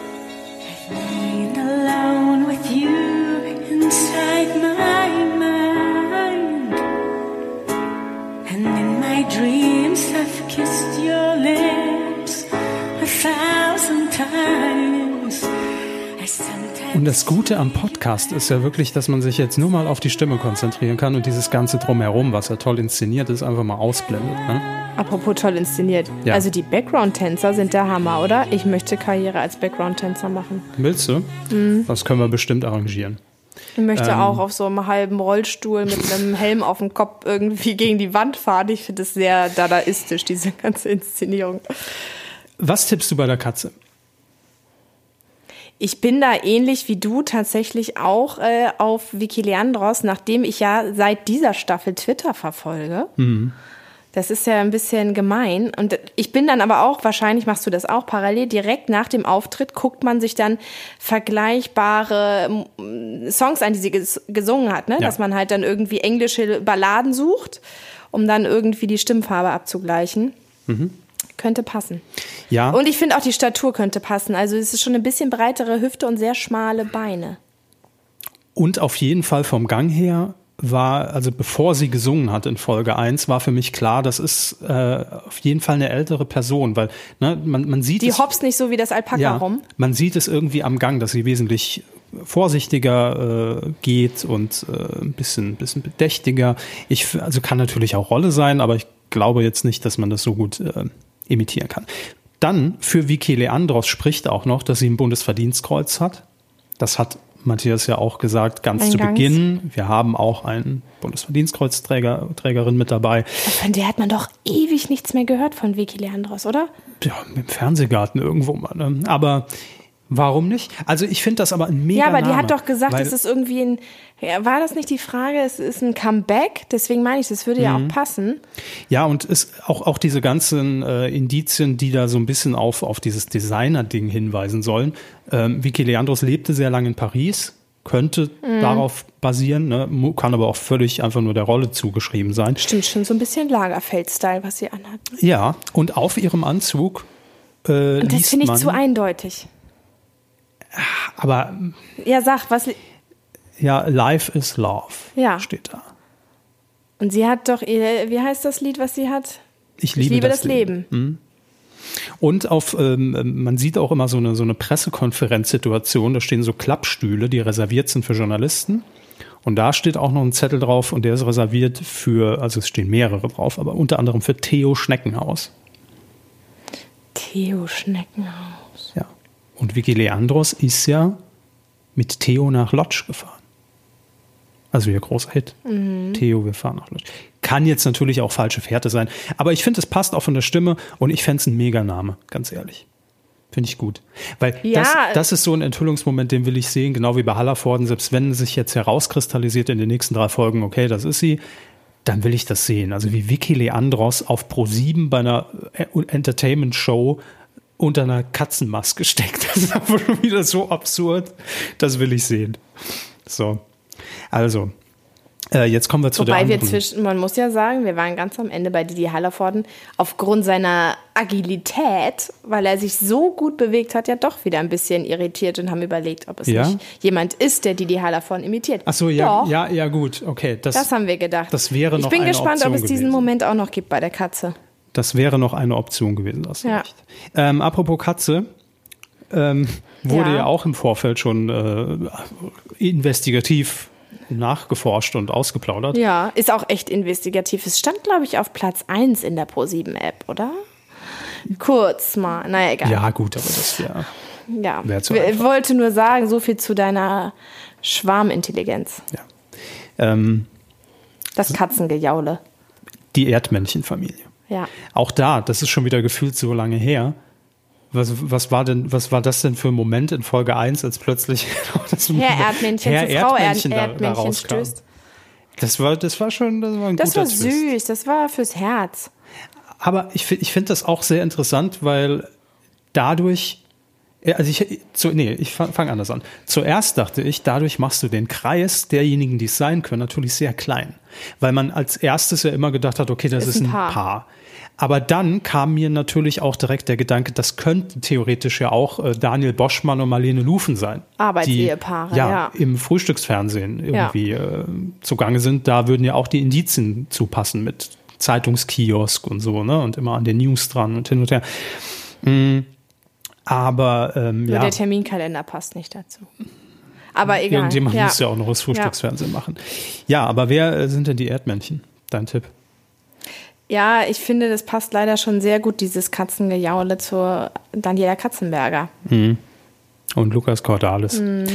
Und das Gute am Podcast ist ja wirklich, dass man sich jetzt nur mal auf die Stimme konzentrieren kann und dieses ganze Drumherum, was ja toll inszeniert ist, einfach mal ausblendet. Ne? Apropos toll inszeniert. Ja. Also die Background-Tänzer sind der Hammer, oder? Ich möchte Karriere als Background-Tänzer machen. Willst du? Mhm. Das können wir bestimmt arrangieren. Ich möchte Ähm. auch auf so einem halben Rollstuhl mit einem Helm auf dem Kopf irgendwie gegen die Wand fahren. Ich finde es sehr dadaistisch, diese ganze Inszenierung. Was tippst du bei der Katze? Ich bin da ähnlich wie du tatsächlich auch äh, auf Vicky Leandros, nachdem ich ja seit dieser Staffel Twitter verfolge. Das ist ja ein bisschen gemein. Und ich bin dann aber auch, wahrscheinlich machst du das auch parallel, direkt nach dem Auftritt guckt man sich dann vergleichbare Songs an, die sie ges gesungen hat. Ne? Ja. Dass man halt dann irgendwie englische Balladen sucht, um dann irgendwie die Stimmfarbe abzugleichen. Könnte passen. Ja, Und ich finde auch die Statur könnte passen. Also es ist schon eine bisschen breitere Hüfte und sehr schmale Beine. und auf jeden Fall vom Gang her war, also bevor sie gesungen hat in Folge 1, war für mich klar, das ist äh, auf jeden Fall eine ältere Person, weil ne, man, man sieht Die es, hopst nicht so wie das Alpaka ja, rum. man sieht es irgendwie am Gang, dass sie wesentlich vorsichtiger äh, geht und äh, ein bisschen, bisschen bedächtiger. Ich, also kann natürlich auch Rolle sein, aber ich glaube jetzt nicht, dass man das so gut äh, imitieren kann. Dann für Vicky Leandros spricht auch noch, dass sie ein Bundesverdienstkreuz hat. Das hat Matthias ja auch gesagt, ganz zu Eingangs. Beginn. Wir haben auch einen Bundesverdienstkreuzträger, Trägerin mit dabei. Von der hat man doch ewig nichts mehr gehört von Vicky Leandros, oder? Ja, im Fernsehgarten irgendwo mal. Ne? Aber warum nicht? Also ich finde das aber ein mega Ja, aber die Name, hat doch gesagt, es ist irgendwie ein. Ja, war das nicht die Frage? Es ist ein Comeback, deswegen meine ich, das würde Mhm. ja auch passen. Ja, und es, auch, auch diese ganzen äh, Indizien, die da so ein bisschen auf, auf dieses Designer-Ding hinweisen sollen. Ähm, Vicky Leandros lebte sehr lange in Paris, könnte Mhm. darauf basieren, ne? kann aber auch völlig einfach nur der Rolle zugeschrieben sein. Stimmt schon so ein bisschen Lagerfeld-Style, was sie anhat. Ja, und auf ihrem Anzug äh, Und das finde ich man, zu eindeutig. Aber Ja, sag, was. ja, Life is Love Ja. steht da. Und sie hat doch, ihr- wie heißt das Lied, was sie hat? Ich liebe, ich liebe das, Leben. Und auf, ähm, man sieht auch immer so eine, so eine Pressekonferenzsituation, da stehen so Klappstühle, die reserviert sind für Journalisten. Und da steht auch noch ein Zettel drauf und der ist reserviert für, also es stehen mehrere drauf, aber unter anderem für Theo Schneckenhaus. Theo Schneckenhaus. Und Vicky Leandros ist ja mit Theo nach Lodz gefahren. Also ihr großer Hit. Theo, wir fahren nach Lodz. Kann jetzt natürlich auch falsche Fährte sein. Aber ich finde, es passt auch von der Stimme und ich fände es ein Meganame, ganz ehrlich. Finde ich gut. Weil Ja. das, das ist so ein Enthüllungsmoment, den will ich sehen, genau wie bei Hallervorden. Selbst wenn sich jetzt herauskristallisiert in den nächsten drei Folgen, okay, das ist sie, dann will ich das sehen. Also wie Vicky Leandros auf Pro7 bei einer äh, Entertainment-Show unter einer Katzenmaske steckt. Das ist einfach schon wieder so absurd. Das will ich sehen. So. Also, äh, jetzt kommen wir zu der Wobei wir anderen. zwischen, man muss ja sagen, wir waren ganz am Ende bei Didi Hallervorden aufgrund seiner Agilität, weil er sich so gut bewegt hat, ja doch wieder ein bisschen irritiert und haben überlegt, ob es Ja? nicht jemand ist, der Didi Hallervorden imitiert. Ach so, ja, Doch, ja, ja, gut, okay. Das, Das haben wir gedacht. das wäre noch ich bin gespannt, Option ob es diesen gewesen. Moment auch noch gibt bei der Katze. Das wäre noch eine Option gewesen, du Ja. Ähm, apropos Katze, ähm, wurde ja. Ja. auch im Vorfeld schon äh, investigativ nachgeforscht und ausgeplaudert. Ja, ist auch echt investigativ. Es stand, glaube ich, auf Platz 1 in der Pro7-App, oder? Kurz mal, naja, egal. Ja, gut, aber das wäre. ja. wär zu Ich wollte nur sagen, so viel zu deiner Schwarmintelligenz. Ja. Ähm, Das Katzengejaule. die Erdmännchenfamilie. Ja. Auch da, das ist schon wieder gefühlt so lange her. Was, was war denn, was war das denn für ein Moment in Folge 1, als plötzlich das Herr Erdmännchen Herr zu Frau Erdmännchen Erd da- da Erdmännchen rauskam? stößt. Das war, das war schon, das war ein Das guter war Twist. süß, das war fürs Herz. Aber ich, ich finde das auch sehr interessant, weil dadurch, ja, also ich, zu, nee, ich fange fang anders an. Zuerst dachte ich, dadurch machst du den Kreis derjenigen, die es sein können, natürlich sehr klein. Weil man als erstes ja immer gedacht hat, okay, das ist, ein Paar. Aber dann kam mir natürlich auch direkt der Gedanke, das könnten theoretisch ja auch äh, Daniel Boschmann und Marlene Lufen sein. Arbeitsehepaare, die, ja, ja. im Frühstücksfernsehen irgendwie äh, zugange sind. Da würden ja auch die Indizien zupassen mit Zeitungskiosk und so, ne? Und immer an den News dran und hin und her. Mm, aber ähm, Nur ja, der Terminkalender passt nicht dazu. Aber egal. irgendjemand ja. muss ja auch noch das Frühstücksfernsehen machen. Ja, aber wer äh, sind denn die Erdmännchen? Dein Tipp? Ja, ich finde, das passt leider schon sehr gut, dieses Katzengejaule zur Daniela Katzenberger. Und Lukas Cordalis. Mhm.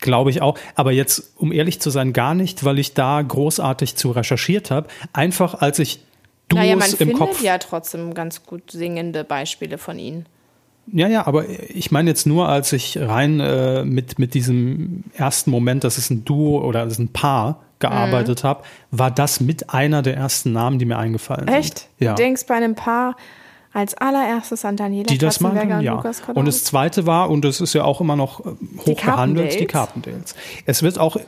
Glaube ich auch. Aber jetzt, um ehrlich zu sein, gar nicht, weil ich da großartig zu recherchiert habe. Einfach als ich Duos naja, man im findet Kopf. ja trotzdem ganz gut singende Beispiele von ihnen. Ja, ja, aber ich meine jetzt nur, als ich rein äh, mit, mit diesem ersten Moment, dass es ein Duo oder es ist ein Paar gearbeitet Mhm. habe, war das mit einer der ersten Namen, die mir eingefallen Echt? sind. Ja. Du denkst bei einem Paar als allererstes an Daniela die das machen, und ja. Lukas Und Cordalis? das zweite war, und das ist ja auch immer noch äh, hoch behandelt, die Carpendales. Carpendales. Es wird auch äh,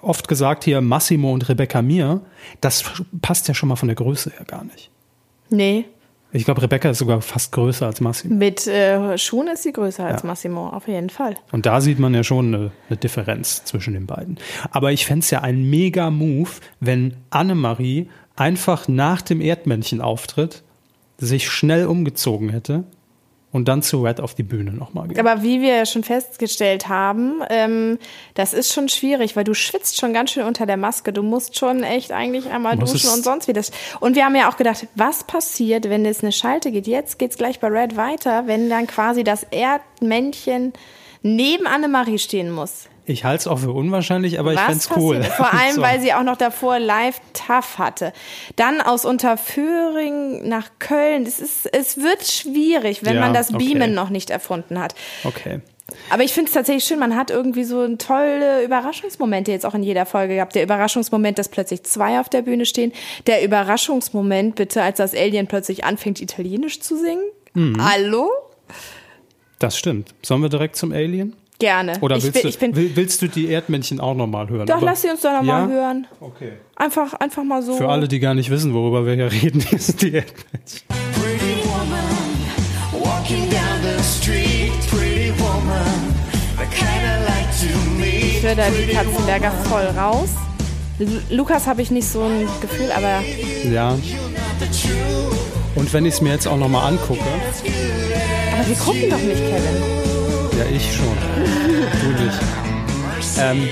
oft gesagt hier Massimo und Rebecca Mir, das passt ja schon mal von der Größe her gar nicht. Nee, Ich glaube, Rebecca ist sogar fast größer als Massimo. mit äh, Schuhen ist sie größer als Ja. Massimo, auf jeden Fall. Und da sieht man ja schon eine, eine Differenz zwischen den beiden. Aber ich fände es ja ein mega Move, wenn Annemarie einfach nach dem Erdmännchen-Auftritt sich schnell umgezogen hätte und dann zu Red auf die Bühne nochmal geht. Aber wie wir schon festgestellt haben, ähm, das ist schon schwierig, weil du schwitzt schon ganz schön unter der Maske. Du musst schon echt eigentlich einmal Muss duschen und sonst wie das. Und wir haben ja auch gedacht, was passiert, wenn es eine Schalte geht? Jetzt geht's gleich bei Red weiter, wenn dann quasi das Erdmännchen neben Annemarie stehen muss. Ich halte es auch für unwahrscheinlich, aber ich Was fände es cool. Vor allem, So. weil sie auch noch davor live tough hatte. Dann aus Unterföhring nach Köln. Das ist, es wird schwierig, wenn Ja, man das okay. Beamen noch nicht erfunden hat. Okay. Aber ich finde es tatsächlich schön, man hat irgendwie so tolle Überraschungsmomente jetzt auch in jeder Folge gehabt. Der Überraschungsmoment, dass plötzlich zwei auf der Bühne stehen. Der Überraschungsmoment, bitte, als das Alien plötzlich anfängt, Italienisch zu singen. Mhm. Hallo? Das stimmt. Sollen wir direkt zum Alien? Gerne. Oder ich willst, bin, du, ich willst du die Erdmännchen auch nochmal hören? doch, Aber- lass sie uns doch nochmal Ja? hören. Okay. Einfach, einfach mal so. Für alle, die gar nicht wissen, worüber wir hier reden, sind die Erdmännchen. Pretty woman, walking down the street. Pretty woman, the kind I like to meet. Ich höre da die Katzenberger voll raus. Lu- Lukas habe ich nicht so ein Gefühl, aber Ja. Und wenn ich es mir jetzt auch nochmal angucke, aber wir gucken doch nicht, Kevin. Ja, ich schon. du nicht. Ähm,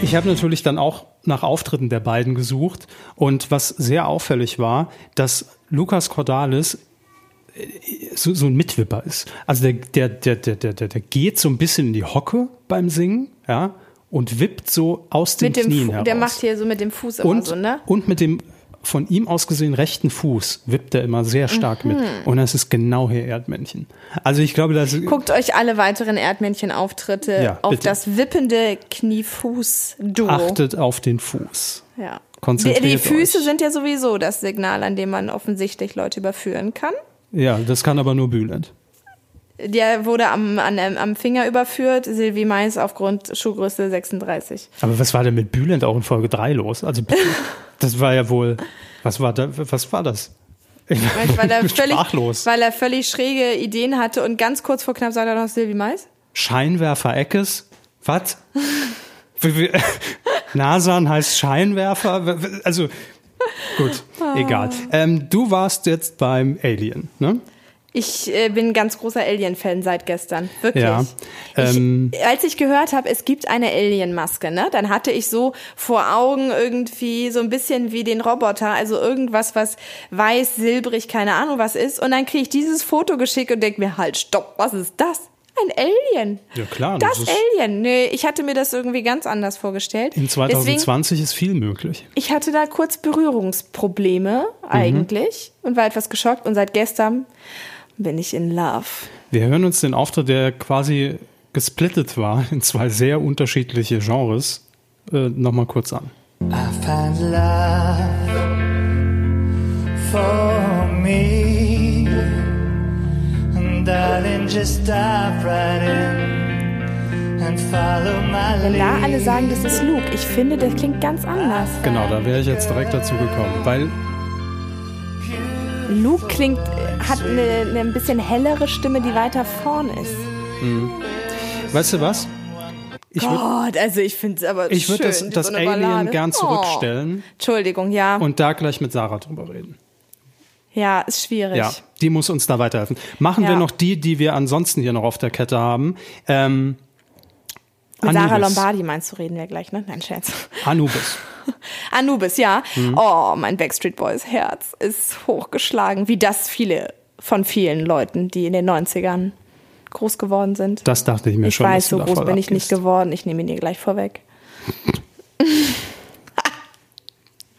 ich habe natürlich dann auch nach Auftritten der beiden gesucht und was sehr auffällig war, dass Lukas Cordalis äh, so, so ein Mitwipper ist. Also der, der, der, der, der, der, geht so ein bisschen in die Hocke beim Singen, ja, und wippt so aus den Mit dem Knien Fu heraus. der macht hier so mit dem Fuß immer und, so, ne? und mit dem von ihm aus gesehen rechten Fuß wippt er immer sehr stark mit. Mhm. Und das ist genau hier Erdmännchen. Also ich glaube, das Guckt euch alle weiteren Erdmännchen-Auftritte Ja, auf bitte. das wippende Knie-Fuß-Duo. achtet auf den Fuß. Ja. Konzentriert die, die Füße euch. sind ja sowieso das Signal, an dem man offensichtlich Leute überführen kann. Ja, das kann aber nur Bülent. Der wurde am, an, am Finger überführt, Silvi Mais aufgrund Schuhgröße 36. Aber was war denn mit Bülent auch in Folge 3 los? Also das war ja wohl, was war da, was war das? Ich Weil er, völlig, sprachlos. weil er völlig schräge Ideen hatte und ganz kurz vor knapp sagt er noch Silvi Mais. Scheinwerfer Eckes? Was? Nasan heißt Scheinwerfer? Also gut, Ah. egal. Ähm, du warst jetzt beim Alien, ne? Ich äh, bin ganz großer Alien-Fan seit gestern. Wirklich. Ja, ähm, ich, als ich gehört habe, es gibt eine Alien-Maske, ne, dann hatte ich so vor Augen irgendwie so ein bisschen wie den Roboter, also irgendwas, was weiß, silbrig, keine Ahnung was ist. Und dann kriege ich dieses Foto geschickt und denke mir, halt, stopp, was ist das? Ein Alien. Ja, klar, Das, das Alien. Nee, ich hatte mir das irgendwie ganz anders vorgestellt. in Deswegen, 2020 ist viel möglich. ich hatte da kurz Berührungsprobleme eigentlich und war etwas geschockt und seit gestern bin ich in Love. Wir hören uns den Auftritt, der quasi gesplittet war in zwei sehr unterschiedliche Genres, äh, nochmal kurz an. I find love for me. And darling, just dive right in and follow my Wenn da alle sagen, das ist Luke, ich finde, das klingt ganz anders. Genau, da wäre ich jetzt direkt dazu gekommen, weil Luke klingt, hat eine, eine ein bisschen hellere Stimme, die weiter vorn ist. weißt du was? Ich würde Gott, also ich finde es aber ich würd schön, das, das so Alien Ballade. gern Oh. zurückstellen Entschuldigung, ja. und da gleich mit Sarah drüber reden. ja, ist schwierig. Ja, die muss uns da weiterhelfen. Machen wir Ja. noch die, die wir ansonsten hier noch auf der Kette haben. Ähm, Mit Sarah Anubis. Lombardi meinst du, reden wir gleich, ne? Nein, Scherz. Anubis. Anubis, ja. Mhm. Oh, mein Backstreet Boys Herz ist hochgeschlagen, wie das viele von vielen Leuten, die in den 90ern groß geworden sind. Das dachte ich mir ich schon. dass weiß, so groß bin ich nicht geworden. Ich nehme ihn dir gleich vorweg.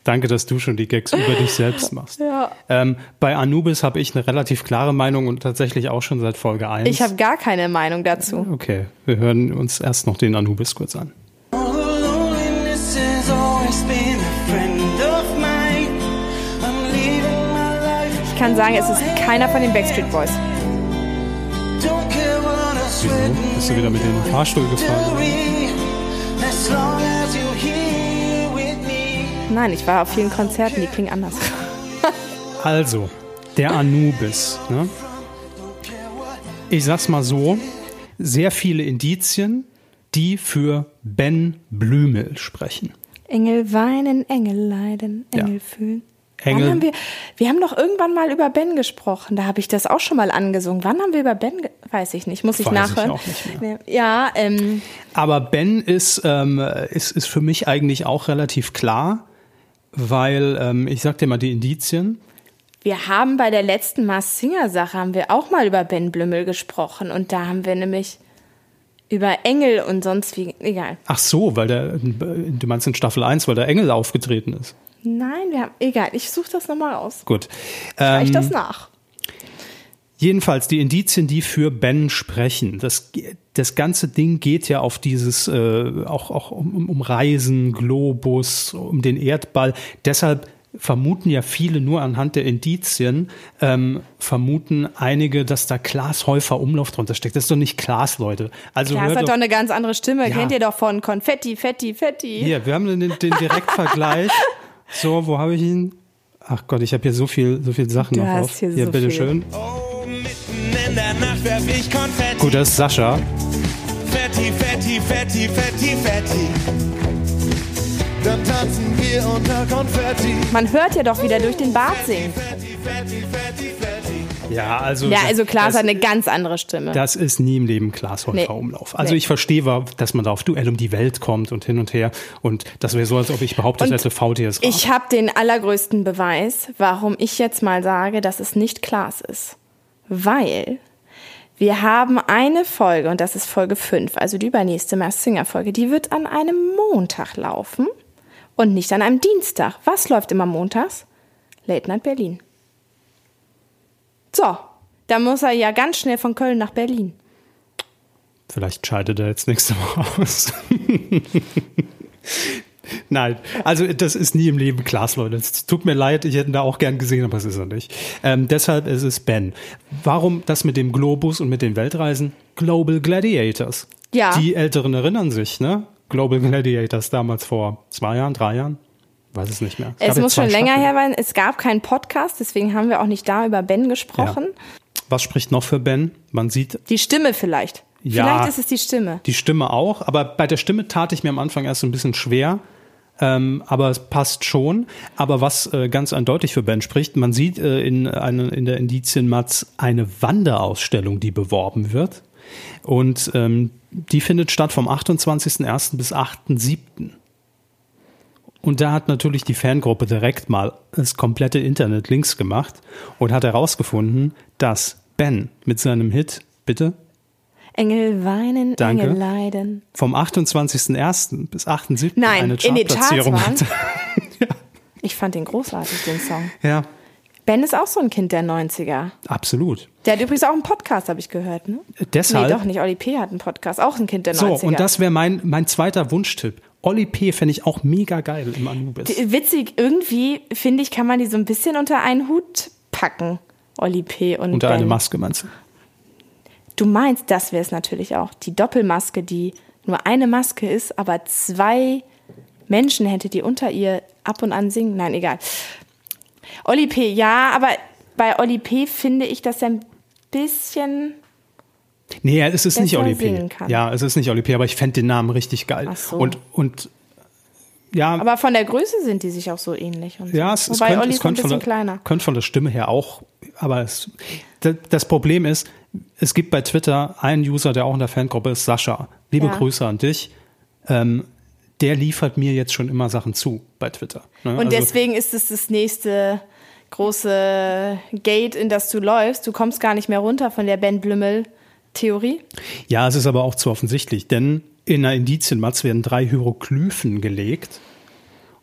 Danke, dass du schon die Gags über dich selbst machst. Ja. Ähm, bei Anubis habe ich eine relativ klare Meinung und tatsächlich auch schon seit Folge 1. Ich habe gar keine Meinung dazu. Okay, wir hören uns erst noch den Anubis kurz an. Kann sagen, es ist keiner von den Backstreet Boys. Wieso? Bist du wieder mit dem Fahrstuhl gefahren? Nein, ich war auf vielen Konzerten, die klingen anders. Also, der Anubis. Ne? Ich sag's mal so, sehr viele Indizien, die für Ben Blümel sprechen. Engel weinen, Engel leiden, Ja. Engel fühlen. Engel- Wann haben wir, wir haben doch irgendwann mal über Ben gesprochen. Da habe ich das auch schon mal angesungen. Wann haben wir über Ben, weiß ich nicht, muss ich Weiß ich nachhören. auch nicht mehr. Ja, ähm, Aber Ben ist, ähm, ist, ist für mich eigentlich auch relativ klar, weil ähm, ich sag dir mal die Indizien. wir haben bei der letzten Mars Singer Sache haben wir auch mal über Ben Blümmel gesprochen und da haben wir nämlich über Engel und sonst wie, egal. Ach so, weil der, du meinst in Staffel 1, weil der Engel aufgetreten ist. Nein, wir haben, egal, ich suche das nochmal aus. Gut. Reich Ähm, das nach. Jedenfalls die Indizien, die für Ben sprechen. Das, das ganze Ding geht ja auf dieses, äh, auch, auch um, um- Reisen, Globus, um den Erdball. Deshalb vermuten ja viele nur anhand der Indizien, ähm, vermuten einige, dass da Klaas Häufer Umlauf drunter steckt. Das ist doch nicht Klaas, Leute. Also Klaas hat doch, doch eine ganz andere Stimme. Ja. Kennt ihr doch von Konfetti, Fetti, Fetti. hier, wir haben den, den Direktvergleich. so, wo habe ich ihn? Ach Gott, ich habe hier so viel, so viel Sachen Du noch hast auf. hier so viel. bitteschön. Oh, mitten in der Nacht werf ich Konfetti. Gut, das ist Sascha. Fetti, Fetti, Fetti, Fetti, Fetti. Dann tanzen wir unter Konfetti. Man hört ja doch wieder durch den Bart singen. Fetti, Fetti, Fetti, Fetti. Ja, also. Ja, also Klaas das, hat eine ganz andere Stimme. Das ist nie im Leben Klaas Häufer Nee. Umlauf. Also Nee. ich verstehe, dass man da auf Duell um die Welt kommt und hin und her. Und das wäre so, als ob ich behauptet Und hätte, VTS Ich habe den allergrößten Beweis, warum ich jetzt mal sage, dass es nicht Klaas ist. Weil wir haben eine Folge, und das ist Folge 5, also die übernächste Mars Singer Folge, die wird an einem Montag laufen und nicht an einem Dienstag. Was läuft immer montags? Late Night Berlin. So, da muss er ja ganz schnell von Köln nach Berlin. Vielleicht scheidet er jetzt nächste Woche aus. Nein, also das ist nie im Leben Klaas, Leute. Es tut mir leid, ich hätte ihn da auch gern gesehen, aber es ist er nicht. Ähm, deshalb ist es Ben. Warum das mit dem Globus und mit den Weltreisen? Global Gladiators. Ja. Die Älteren erinnern sich, ne? Global Gladiators damals vor zwei Jahren, drei Jahren? Weiß es nicht mehr. Es ja muss schon länger her sein. Es gab keinen Podcast, deswegen haben wir auch nicht da über Ben gesprochen. Was spricht noch für Ben? Man sieht Die Stimme vielleicht. Ja. Vielleicht ist es die Stimme. die Stimme auch, aber bei der Stimme tat ich mir am Anfang erst so ein bisschen schwer. Ähm, aber es passt schon. Aber was äh, ganz eindeutig für Ben spricht, man sieht äh, in, eine, in der Indizienmatz eine Wanderausstellung, die beworben wird. Und ähm, die findet statt vom 28.01. bis 8.07. Und da hat natürlich die Fangruppe direkt mal das komplette Internet links gemacht und hat herausgefunden, dass Ben mit seinem Hit, bitte, Engel weinen, Danke. Engel leiden. vom 28.01. bis 8.07. Nein, eine in den Charts Chartplatzierung waren. hatte. Ich fand den großartig, den Song. Ja, Ben ist auch so ein Kind der 90er. absolut. Der hat übrigens auch einen Podcast, habe ich gehört. Ne? Deshalb. Nee, doch nicht. Oli P. hat einen Podcast. Auch ein Kind der so, 90er. und das wäre mein, mein zweiter Wunschtipp. Oli P. fände ich auch mega geil im Anubis. Witzig, irgendwie, finde ich, kann man die so ein bisschen unter einen Hut packen. Oli P. und Unter ben. eine Maske meinst du? Du meinst, das wäre es natürlich auch. Die Doppelmaske, die nur eine Maske ist, aber zwei Menschen hätte, die unter ihr ab und an singen. Nein, egal. Oli P., ja, aber bei Oli P. finde ich, dass er ein bisschen. Nee, es ist nicht Oli P. Ja, es ist nicht Oli P., aber ich fände den Namen richtig geil. Ach so. Und, und ja, Aber von der Größe sind die sich auch so ähnlich. Und Ja, so. es, es Wobei könnte, Olli es ist ein könnte, von bisschen der, kleiner. könnte von der Stimme her auch, aber es, das Problem ist, es gibt bei Twitter einen User, der auch in der Fangruppe ist, Sascha. Liebe Ja. Grüße an dich. Ähm, der liefert mir jetzt schon immer Sachen zu bei Twitter. Ne? Und Also- deswegen ist es das nächste große Gate, in das du läufst. Du kommst gar nicht mehr runter von der Ben Blümmel-Theorie. Ja, es ist aber auch zu offensichtlich, denn in einer Indizienmatz werden drei Hieroglyphen gelegt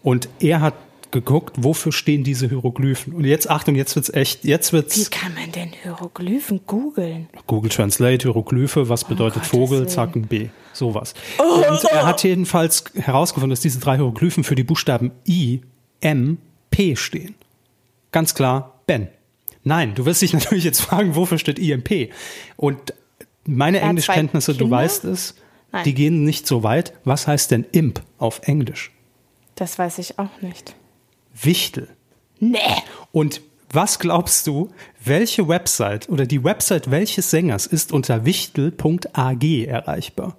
und er hat geguckt, wofür stehen diese Hieroglyphen. Und jetzt, Achtung, jetzt wird's echt, jetzt Wie wird's kann man denn Hieroglyphen googeln? Google Translate, Hieroglyphe, was bedeutet Gottes Vogel, zack, ein B, sowas. Und er hat jedenfalls herausgefunden, dass diese drei Hieroglyphen für die Buchstaben I, M, P stehen. Ganz klar, Ben. Nein, du wirst dich natürlich jetzt fragen, wofür steht IMP? Und meine hat Englischkenntnisse, du weißt es, Nein. die gehen nicht so weit. Was heißt denn Imp auf Englisch? Das weiß ich auch nicht. Wichtel. Nee. Und was glaubst du, welche Website oder die Website welches Sängers ist unter wichtel.ag erreichbar?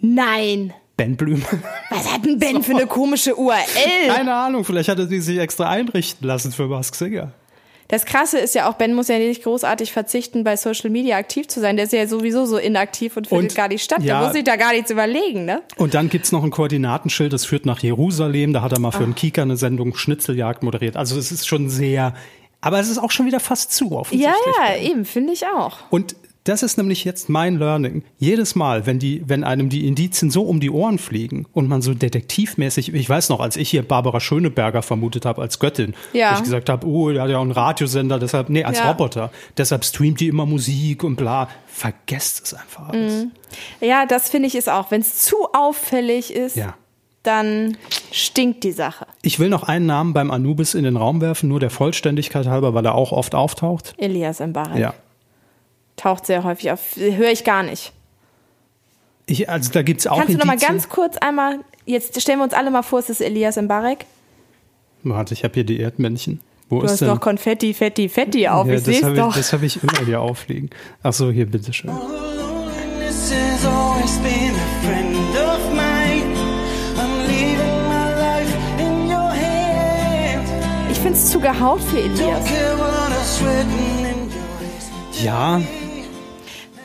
Nein. Ben Blüm. Was hat denn Ben für eine komische URL? Keine Ahnung, vielleicht hat er die sich extra einrichten lassen für Mask Singer. Das Krasse ist ja auch, Ben muss ja nicht großartig verzichten, bei Social Media aktiv zu sein. Der ist ja sowieso so inaktiv und findet Und, gar nicht statt. ja. Der muss sich da gar nichts überlegen, ne? Und dann gibt's noch ein Koordinatenschild, das führt nach Jerusalem. Da hat er mal für einen Kika eine Sendung Schnitzeljagd moderiert. Also es ist schon sehr, aber es ist auch schon wieder fast zu Ja, offensichtlich. ja, eben, finde ich auch. Und das ist nämlich jetzt mein Learning. Jedes Mal, wenn die, wenn einem die Indizien so um die Ohren fliegen und man so detektivmäßig, ich weiß noch, als ich hier Barbara Schöneberger vermutet habe als Göttin, Ja. wo ich gesagt habe, oh, der hat ja auch einen Radiosender, deshalb, nee, als Ja. Roboter, deshalb streamt die immer Musik und bla. Vergesst es einfach alles. Mhm. Ja, das finde ich ist auch. Wenn es zu auffällig ist, Ja. dann stinkt die Sache. Ich will noch einen Namen beim Anubis in den Raum werfen, nur der Vollständigkeit halber, weil er auch oft auftaucht. Elias Mbarek Ja. Taucht sehr häufig auf. Höre ich gar nicht. Ich, also da gibt's auch Kannst du noch mal Indizien. ganz kurz einmal, jetzt stellen wir uns alle mal vor, es ist Elias Mbarek. Warte, ich habe hier die Erdmännchen. Wo Du ist hast denn? noch Konfetti, Fetti, Fetti auf. ja, ich das sehe habe es ich, doch. das hab ich immer hier aufliegen. Ach so, hier, bitteschön. I'm. Ich finde es zu gehaut für Elias. Ja,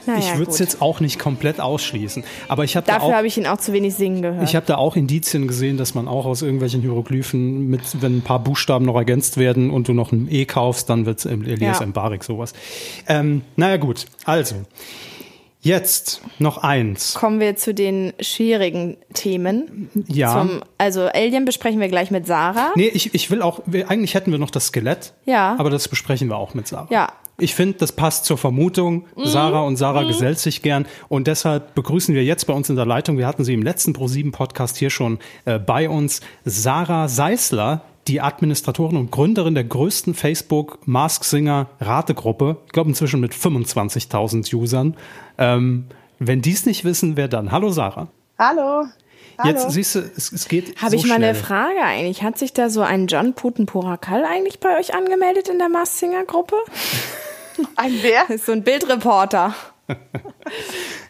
Naja, ich würde es jetzt auch nicht komplett ausschließen. Aber ich habe da Dafür habe ich ihn auch zu wenig singen gehört. Ich habe da auch Indizien gesehen, dass man auch aus irgendwelchen Hieroglyphen mit, wenn ein paar Buchstaben noch ergänzt werden und du noch ein E kaufst, dann wird es Elias Ja. Mbarek sowas. Ähm, naja gut, also jetzt noch eins. Kommen wir zu den schwierigen Themen. Ja. Zum, also Alien besprechen wir gleich mit Sarah. Nee, ich, ich will auch, wir, eigentlich hätten wir noch das Skelett. Ja. Aber das besprechen wir auch mit Sarah. Ja. Mhm. Ich finde, das passt zur Vermutung. Sarah und Sarah gesellt sich gern. Und deshalb begrüßen wir jetzt bei uns in der Leitung, wir hatten sie im letzten Pro7-Podcast hier schon äh, bei uns, Sarah Seisler, die Administratorin und Gründerin der größten Facebook Mask Singer Rategruppe. Ich glaube inzwischen mit 25.000 Usern. Ähm, wenn die es nicht wissen, wer dann? Hallo Sarah. Hallo. Hallo. Jetzt siehst du, es, es geht Habe so ich mal eine schnell. Frage eigentlich. Hat sich da so ein John Putenporakal eigentlich bei euch angemeldet in der Mars Singer Gruppe? Ein wer? Das ist so ein Bildreporter.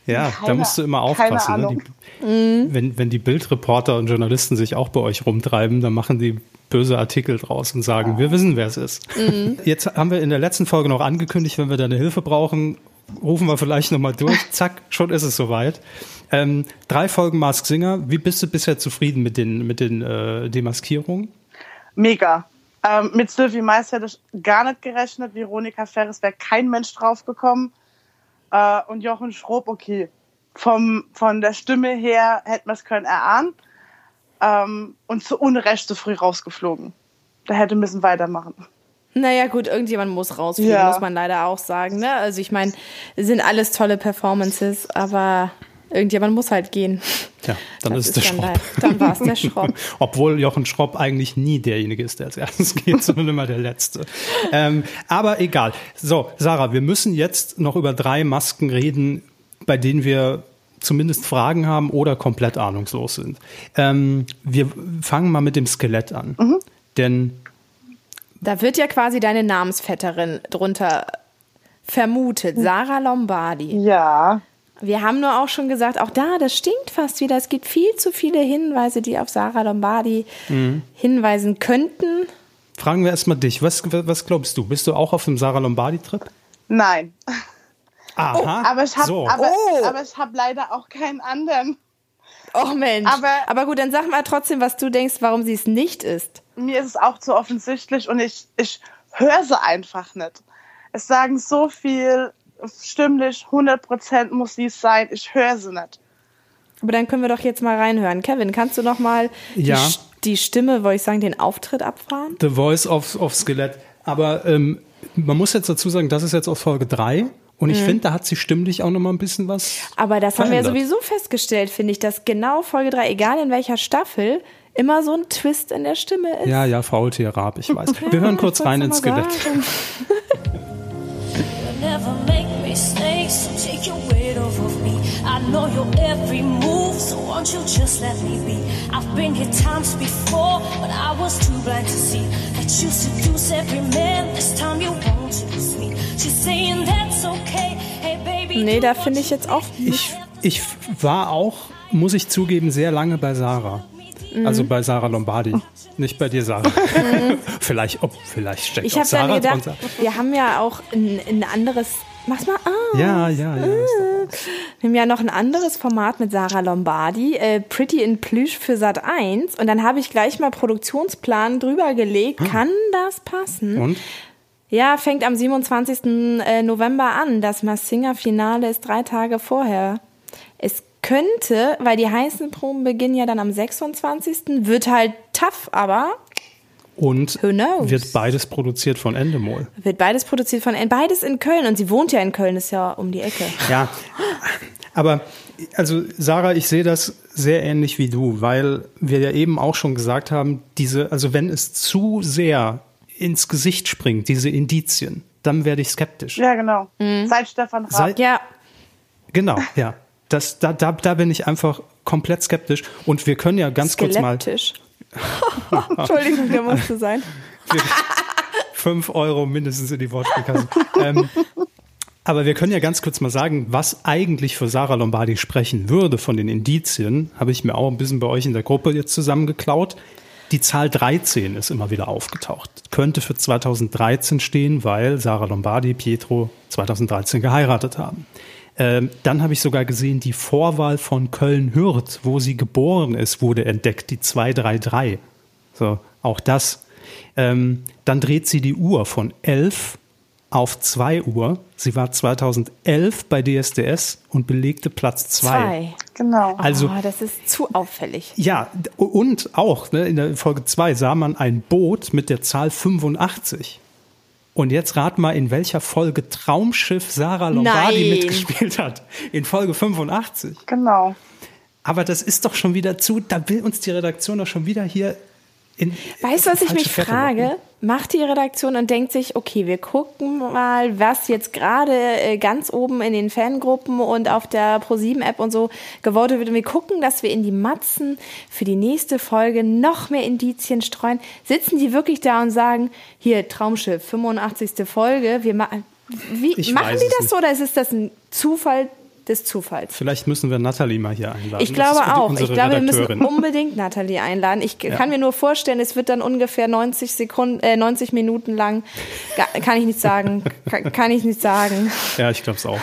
Ja, da Keine- musst du immer aufpassen. Ne? Die, wenn, wenn die Bildreporter und Journalisten sich auch bei euch rumtreiben, dann machen die böse Artikel draus und sagen, wir wissen, wer es ist. Jetzt haben wir in der letzten Folge noch angekündigt, wenn wir deine Hilfe brauchen, rufen wir vielleicht nochmal durch. Zack, schon ist es soweit. Ähm, drei Folgen Mask Singer. Wie bist du bisher zufrieden mit den, mit den äh, Demaskierungen? Mega. Ähm, mit Sylvie Mais hätte ich gar nicht gerechnet. Veronika Ferres wäre kein Mensch draufgekommen. Äh, und Jochen Schrob, okay. Vom, von der Stimme her hätte man es können erahnen. Ähm, und zu Unrecht so früh rausgeflogen. Da hätte müssen weitermachen. Naja, gut, irgendjemand muss rausfliegen, Ja. muss man leider auch sagen. Ne? Also ich meine, es sind alles tolle Performances, aber Irgendjemand muss halt gehen. Ja, dann Das ist es der dann Schropp. leid. Dann war es der Schropp. Obwohl Jochen Schropp eigentlich nie derjenige ist, der als erstes geht, sondern immer der Letzte. Ähm, aber egal. So, Sarah, wir müssen jetzt noch über drei Masken reden, bei denen wir zumindest Fragen haben oder komplett ahnungslos sind. Ähm, wir fangen mal mit dem Skelett an. Mhm. Denn Da wird ja quasi deine Namensvetterin drunter vermutet, Sarah Lombardi. Ja. Wir haben nur auch schon gesagt, auch da, das stinkt fast wieder. Es gibt viel zu viele Hinweise, die auf Sarah Lombardi Mhm. hinweisen könnten. fragen wir erstmal dich. Was, was glaubst du? Bist du auch auf dem Sarah Lombardi-Trip? Nein. Aha. Aber ich habe so. aber, Oh. aber ich hab leider auch keinen anderen. Oh Mensch. Aber- Aber gut, dann sag mal trotzdem, was du denkst, warum sie es nicht ist. Mir ist es auch zu offensichtlich und ich, ich höre sie einfach nicht. Es sagen so viel, stimmlich, 100% muss sie es sein. Ich höre sie nicht. Aber dann können wir doch jetzt mal reinhören. Kevin, kannst du noch mal Ja. die, die Stimme, wollte ich sagen, den Auftritt abfahren? The Voice of, of Skelett. Aber ähm, man muss jetzt dazu sagen, das ist jetzt aus Folge 3. Und Mhm. ich finde, da hat sie stimmlich auch noch mal ein bisschen was. Aber das haben wir ja verändert. sowieso festgestellt, finde ich, dass genau Folge 3, egal in welcher Staffel, immer so ein Twist in der Stimme ist. Ja, ja, Faultier, Rab, ich weiß. Wir hören kurz rein ins Skelett. never make mistakes, so take your weight off of me. I know your every move, so won't you just let me be? I've been here times before, but I was too blind to see that you seduce every man. This time you won't choose me. She's saying that's okay. Hey baby, Nee, da finde ich jetzt auch Ich, ich war auch, muss ich zugeben, sehr lange bei Sarah. Mhm. Also bei Sarah Lombardi. Nicht bei dir, Sarah. vielleicht, ob, vielleicht steckt Ich auch Sarah gedacht, wir haben ja auch ein, ein anderes. Mach's mal an. Ja, ja, ja. Wir haben ja noch ein anderes Format mit Sarah Lombardi, äh, Pretty in Plüsch für Sat 1. Und dann habe ich gleich mal Produktionsplan drüber gelegt. Kann das passen? Und? Ja, fängt am 27. äh, November an. Das Massinger-Finale ist drei Tage vorher. Es könnte, weil die heißen Proben beginnen ja dann am 26. Wird halt tough, aber Und Who knows? wird beides produziert von Endemol. wird beides produziert von, beides in Köln. Und sie wohnt ja in Köln, ist ja um die Ecke. Ja, aber also Sarah, ich sehe das sehr ähnlich wie du, weil wir ja eben auch schon gesagt haben, diese, also wenn es zu sehr ins Gesicht springt, diese Indizien, dann werde ich skeptisch. Ja, genau. Mhm. Seit Stefan Raab. Seit- Ja, Genau, ja. Das, da, da, da bin ich einfach komplett skeptisch. Und wir können ja ganz kurz mal. Entschuldigung, der musste sein. fünf Euro mindestens in die Wortspielkasse. ähm, aber wir können ja ganz kurz mal sagen, was eigentlich für Sarah Lombardi sprechen würde von den Indizien, habe ich mir auch ein bisschen bei euch in der Gruppe jetzt zusammengeklaut. Die Zahl 13 ist immer wieder aufgetaucht. Könnte für 2013 stehen, weil Sarah Lombardi Pietro 2013 geheiratet haben. Ähm, dann habe ich sogar gesehen, die Vorwahl von Köln-Hürth, wo sie geboren ist, wurde entdeckt, die 233. So, auch das. Ähm, dann dreht sie die Uhr von 11 auf 2 Uhr. Sie war 2011 bei DSDS und belegte Platz 2. Zwei. Genau. Also oh, das ist zu auffällig. ja, und auch ne, in der Folge 2 sah man ein Boot mit der Zahl 85. Und jetzt rat mal, in welcher Folge Traumschiff Sarah Lombardi Nein. mitgespielt hat. In Folge 85. Genau. Aber das ist doch schon wieder zu, da will uns die Redaktion doch schon wieder hier in. Weißt du, was ich mich frage? locken. Macht die Redaktion und denkt sich, okay, wir gucken mal, was jetzt gerade äh, ganz oben in den Fangruppen und auf der ProSieben-App und so gewotet wird. Und wir gucken, dass wir in die Matzen für die nächste Folge noch mehr Indizien streuen. Sitzen die wirklich da und sagen, hier, Traumschiff, 85. Folge, wir machen. Wie, Ich machen die das nicht. so oder ist es das ein Zufall des Zufalls? Vielleicht müssen wir Natalie mal hier einladen. Ich glaube auch. Ich glaube, wir müssen unbedingt Nathalie einladen. Ich kann mir nur vorstellen, es wird dann ungefähr 90 Sekunden, äh, 90 Minuten lang. Ga- Kann ich nicht sagen. Kann, kann ich nicht sagen. Ja, ich glaube es auch.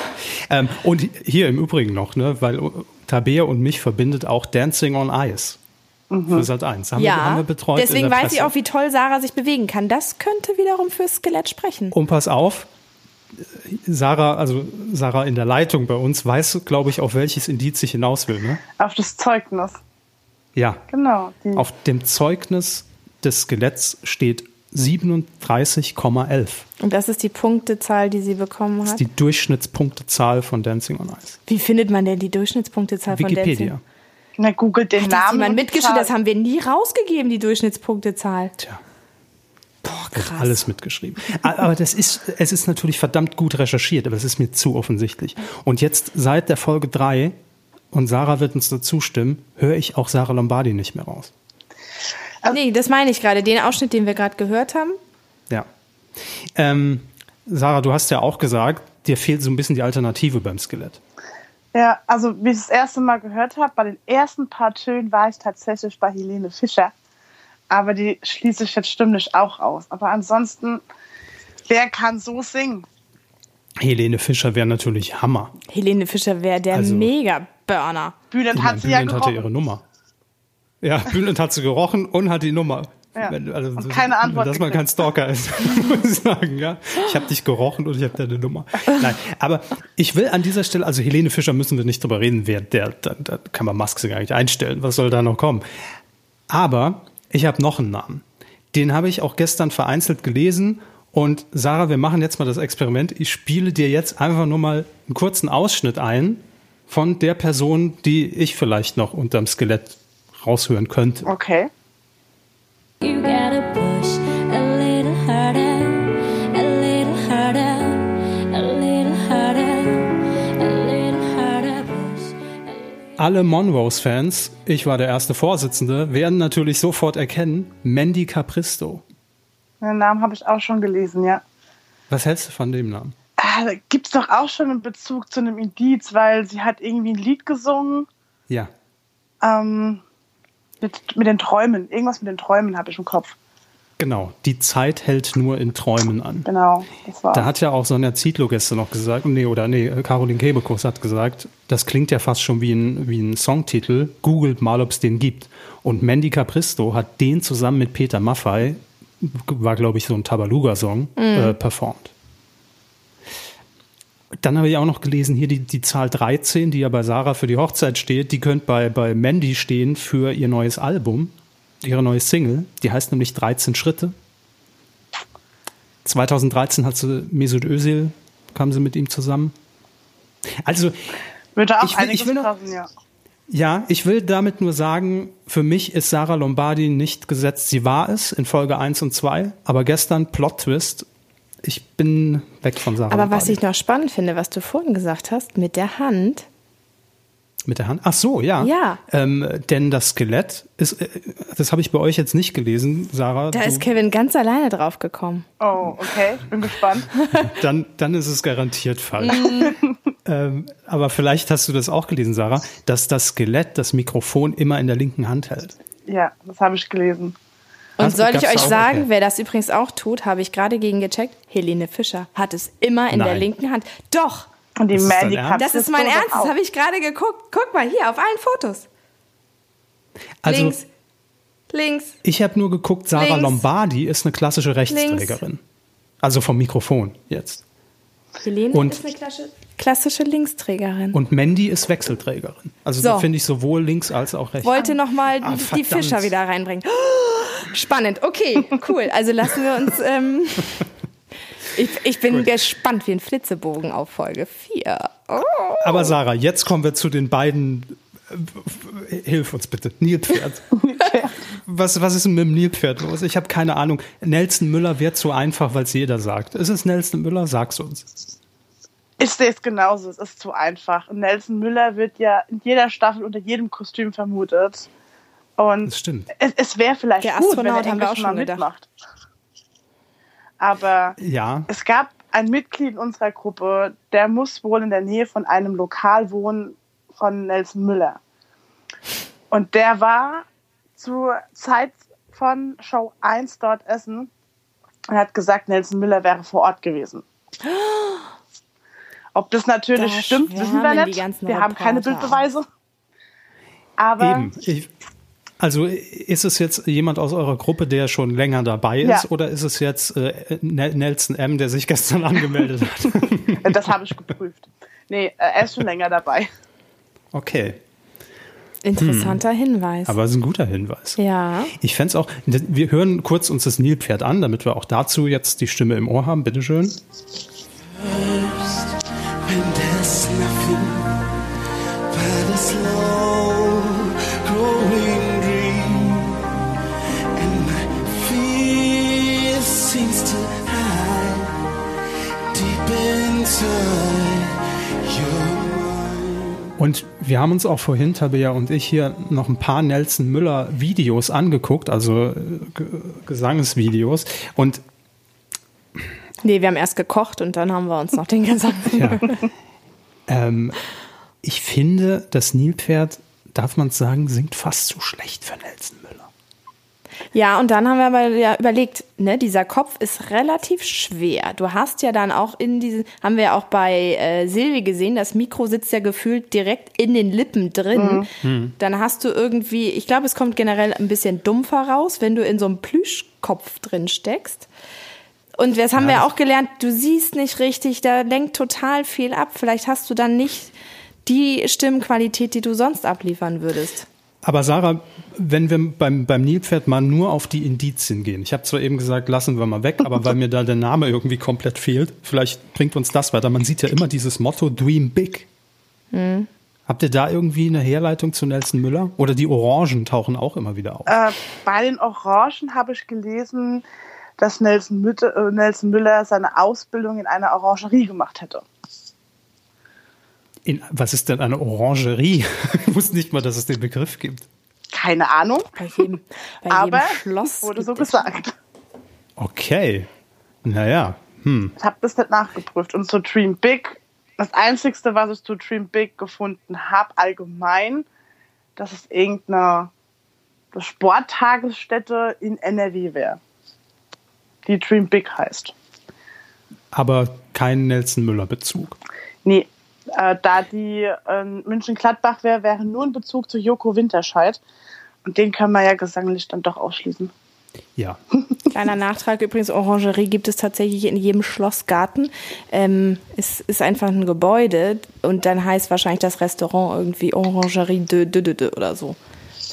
Ähm, und hier im Übrigen noch, ne, weil Tabea und mich verbindet auch Dancing on Ice. Für Sat 1. Haben, wir, haben Ja. wir betreut. Deswegen in der weiß ich auch, wie toll Sarah sich bewegen kann. Das könnte wiederum fürs Skelett sprechen. Und pass auf, Sarah, also Sarah in der Leitung bei uns, weiß, glaube ich, auf welches Indiz ich hinaus will. Ne? Auf das Zeugnis. Ja, Genau. Die, auf dem Zeugnis des Skeletts steht 37,11. Und das ist die Punktezahl, die sie bekommen Das hat. ist die Durchschnittspunktezahl von Dancing on Ice. Wie findet man denn die Durchschnittspunktezahl von Wikipedia. Dancing? Na, googelt den Hat das Namen. jemand und die mitgeschrieben? Das haben wir nie rausgegeben, die Durchschnittspunktezahl. Tja. Boah, krass. alles mitgeschrieben. Aber das ist, es ist natürlich verdammt gut recherchiert, aber es ist mir zu offensichtlich. Und jetzt seit der Folge 3, und Sarah wird uns dazu stimmen, höre ich auch Sarah Lombardi nicht mehr raus. Nee, das meine ich gerade. Den Ausschnitt, den wir gerade gehört haben. Ja. Ähm, Sarah, du hast ja auch gesagt, dir fehlt so ein bisschen die Alternative beim Skelett. Ja, also wie ich das erste Mal gehört habe, bei den ersten paar Tönen war ich tatsächlich bei Helene Fischer. Aber die schließe ich jetzt stimmlich auch aus. Aber ansonsten, wer kann so singen? Helene Fischer wäre natürlich Hammer. Helene Fischer wäre der Also- Mega-Burner. Ich hat sie ja Bülent hatte ihre gerochen. Nummer. Ja, Bülent hat sie gerochen und hat die Nummer. Ja. Wenn- Also, Und keine Antwort Dass man kein Stalker ist, muss ich sagen. Ja? Ich habe dich gerochen und ich habe deine Nummer. Nein, aber ich will an dieser Stelle, also Helene Fischer müssen wir nicht drüber reden, wer der, da, da kann man Maske gar nicht einstellen. Was soll da noch kommen? Aber ich habe noch einen Namen. Den habe ich auch gestern vereinzelt gelesen. Und Sarah, wir machen jetzt mal das Experiment. Ich spiele dir jetzt einfach nur mal einen kurzen Ausschnitt ein von der Person, die ich vielleicht noch unterm Skelett raushören könnte. Okay. You gotta push Alle Monrose-Fans, ich war der erste Vorsitzende, werden natürlich sofort erkennen, Mandy Capristo. Den Namen habe ich auch schon gelesen, ja. Was hältst du von dem Namen? Ah, da gibt es doch auch schon einen Bezug zu einem Indiz, weil sie hat irgendwie ein Lied gesungen Ja. ähm, mit, mit den Träumen. Irgendwas mit den Träumen habe ich im Kopf. Genau, die Zeit hält nur in Träumen an. Genau, das war. Da hat ja auch Sonja Zietlow gestern noch gesagt, nee, oder nee, Caroline Kebekus hat gesagt, das klingt ja fast schon wie ein, wie ein Songtitel. Googelt mal, ob es den gibt. Und Mandy Capristo hat den zusammen mit Peter Maffay, war glaube ich so ein Tabaluga-Song, äh, performt. Dann habe ich auch noch gelesen, hier die, die Zahl 13, die ja bei Sarah für die Hochzeit steht, die könnte bei, bei Mandy stehen für ihr neues Album, ihre neue Single. Die heißt nämlich 13 Schritte. 2013 hat sie Mesut Özil, kam sie mit ihm zusammen. Also, Würde auch ich will- ich will noch- passen, ja. ja, ich will damit nur sagen, für mich ist Sarah Lombardi nicht gesetzt. Sie war es in Folge 1 und 2, aber gestern Plot Twist. Ich bin weg von Sarah Aber Lombardi. was ich noch spannend finde, was du vorhin gesagt hast, mit der Hand. Mit der Hand? Ach so, ja. Ja. Ähm, denn das Skelett ist, äh, das habe ich bei euch jetzt nicht gelesen, Sarah. Da du- ist Kevin ganz alleine drauf gekommen. Oh, okay, ich bin gespannt. dann, dann ist es garantiert falsch. ähm, aber vielleicht hast du das auch gelesen, Sarah, dass das Skelett das Mikrofon immer in der linken Hand hält. ja, das habe ich gelesen. Und soll ich euch auch? sagen, Okay. wer das übrigens auch tut, habe ich gerade gegen gecheckt. Helene Fischer hat es immer in der Nein. linken Hand. Doch, Und die Das ist dein Mandy Ernst? das ist mein Ernst. Das habe ich gerade geguckt. Guck mal hier auf allen Fotos. Also links, links. ich habe nur geguckt, Sarah Links. Lombardi ist eine klassische Rechtsträgerin. Also vom Mikrofon jetzt. Helene Und- ist eine klassische, klassische Linksträgerin. Und Mandy ist Wechselträgerin. Also da So. finde ich sowohl links als auch rechts. Wollte noch mal Ah, die. Fischer wieder reinbringen. Spannend. Okay, cool. Also lassen wir uns. Ähm, ich, ich bin gespannt wie ein Flitzebogen auf Folge 4. Oh. Aber Sarah, jetzt kommen wir zu den beiden. Hilf uns bitte. Nilpferd. was, was ist denn mit dem Nilpferd los? Ich habe keine Ahnung. Nelson Müller wird zu einfach, weil es jeder sagt. Ist es Nelson Müller? Sag's uns. Ich sehe es genauso, es ist zu einfach. Nelson Müller wird ja in jeder Staffel unter jedem Kostüm vermutet. Und Das stimmt. es, es wäre vielleicht Der gut, wenn Astronaut er haben wir auch schon gedacht. Aber Ja. es gab ein Mitglied in unserer Gruppe, der muss wohl in der Nähe von einem Lokal wohnen von Nelson Müller. Und der war zur Zeit von Show 1 dort essen und hat gesagt, Nelson Müller wäre vor Ort gewesen. Ob das natürlich Da stimmt, wissen wir nicht. Wir haben keine. Bildbeweise. Aber Eben. Ich, also ist es jetzt jemand aus eurer Gruppe, der schon länger dabei ist, Ja. oder ist es jetzt äh, Nel- Nelson M., der sich gestern angemeldet hat? das habe ich geprüft. Nee, äh, er ist schon länger dabei. Okay. Interessanter Hinweis. Aber es ist ein guter Hinweis. ja. Ich fände es auch, wir hören kurz uns das Nilpferd an, damit wir auch dazu jetzt die Stimme im Ohr haben. Bitteschön. when there's nothing but a slow growing Und wir haben uns auch vorhin, Tabea und ich, hier noch ein paar Nelson Müller Videos angeguckt, also äh, G Gesangsvideos. Und Nee, wir haben erst gekocht und dann haben wir uns noch den Gesang. ja, ähm, ich finde, das Nilpferd, darf man sagen, singt fast zu schlecht für Nelson. Ja, und dann haben wir aber ja überlegt, ne, dieser Kopf ist relativ schwer. Du hast ja dann auch in diesen, haben wir ja auch bei äh, Silvi gesehen, das Mikro sitzt ja gefühlt direkt in den Lippen drin. Dann hast du irgendwie, ich glaube, es kommt generell ein bisschen dumpfer raus, wenn du in so einem Plüschkopf drin steckst. Und das haben wir ja auch gelernt, du siehst nicht richtig, da lenkt total viel ab. Vielleicht hast du dann nicht die Stimmqualität, die du sonst abliefern würdest. Aber Sarah, wenn wir beim, beim Nilpferd mal nur auf die Indizien gehen. Ich habe zwar eben gesagt, lassen wir mal weg, aber weil mir da der Name irgendwie komplett fehlt, vielleicht bringt uns das weiter. Man sieht ja immer dieses Motto Dream Big. Habt ihr da irgendwie eine Herleitung zu Nelson Müller? Oder die Orangen tauchen auch immer wieder auf? Äh, bei den Orangen habe ich gelesen, dass Nelson, Mütte, äh, Nelson Müller seine Ausbildung in einer Orangerie gemacht hätte. In, was ist denn eine Orangerie? Ich wusste nicht mal, dass es den Begriff gibt. Keine Ahnung, Bei jedem, bei aber jedem Schloss. wurde so es- gesagt. Okay. Naja. Hm. Ich habe das nicht nachgeprüft. Und zu Dream Big, das Einzigste, was ich zu Dream Big gefunden habe, allgemein, dass es irgendeine Sporttagesstätte in NRW wäre, die Dream Big heißt. Aber kein Nelson Müller-Bezug. Nee, äh, da die äh, München-Gladbach wäre, wäre nur ein Bezug zu Joko Winterscheid. Und den kann man ja gesanglich dann doch ausschließen. Ja. Kleiner Nachtrag übrigens, Orangerie gibt es tatsächlich in jedem Schlossgarten. Ähm, es ist einfach ein Gebäude und dann heißt wahrscheinlich das Restaurant irgendwie Orangerie de, de, de, de oder so.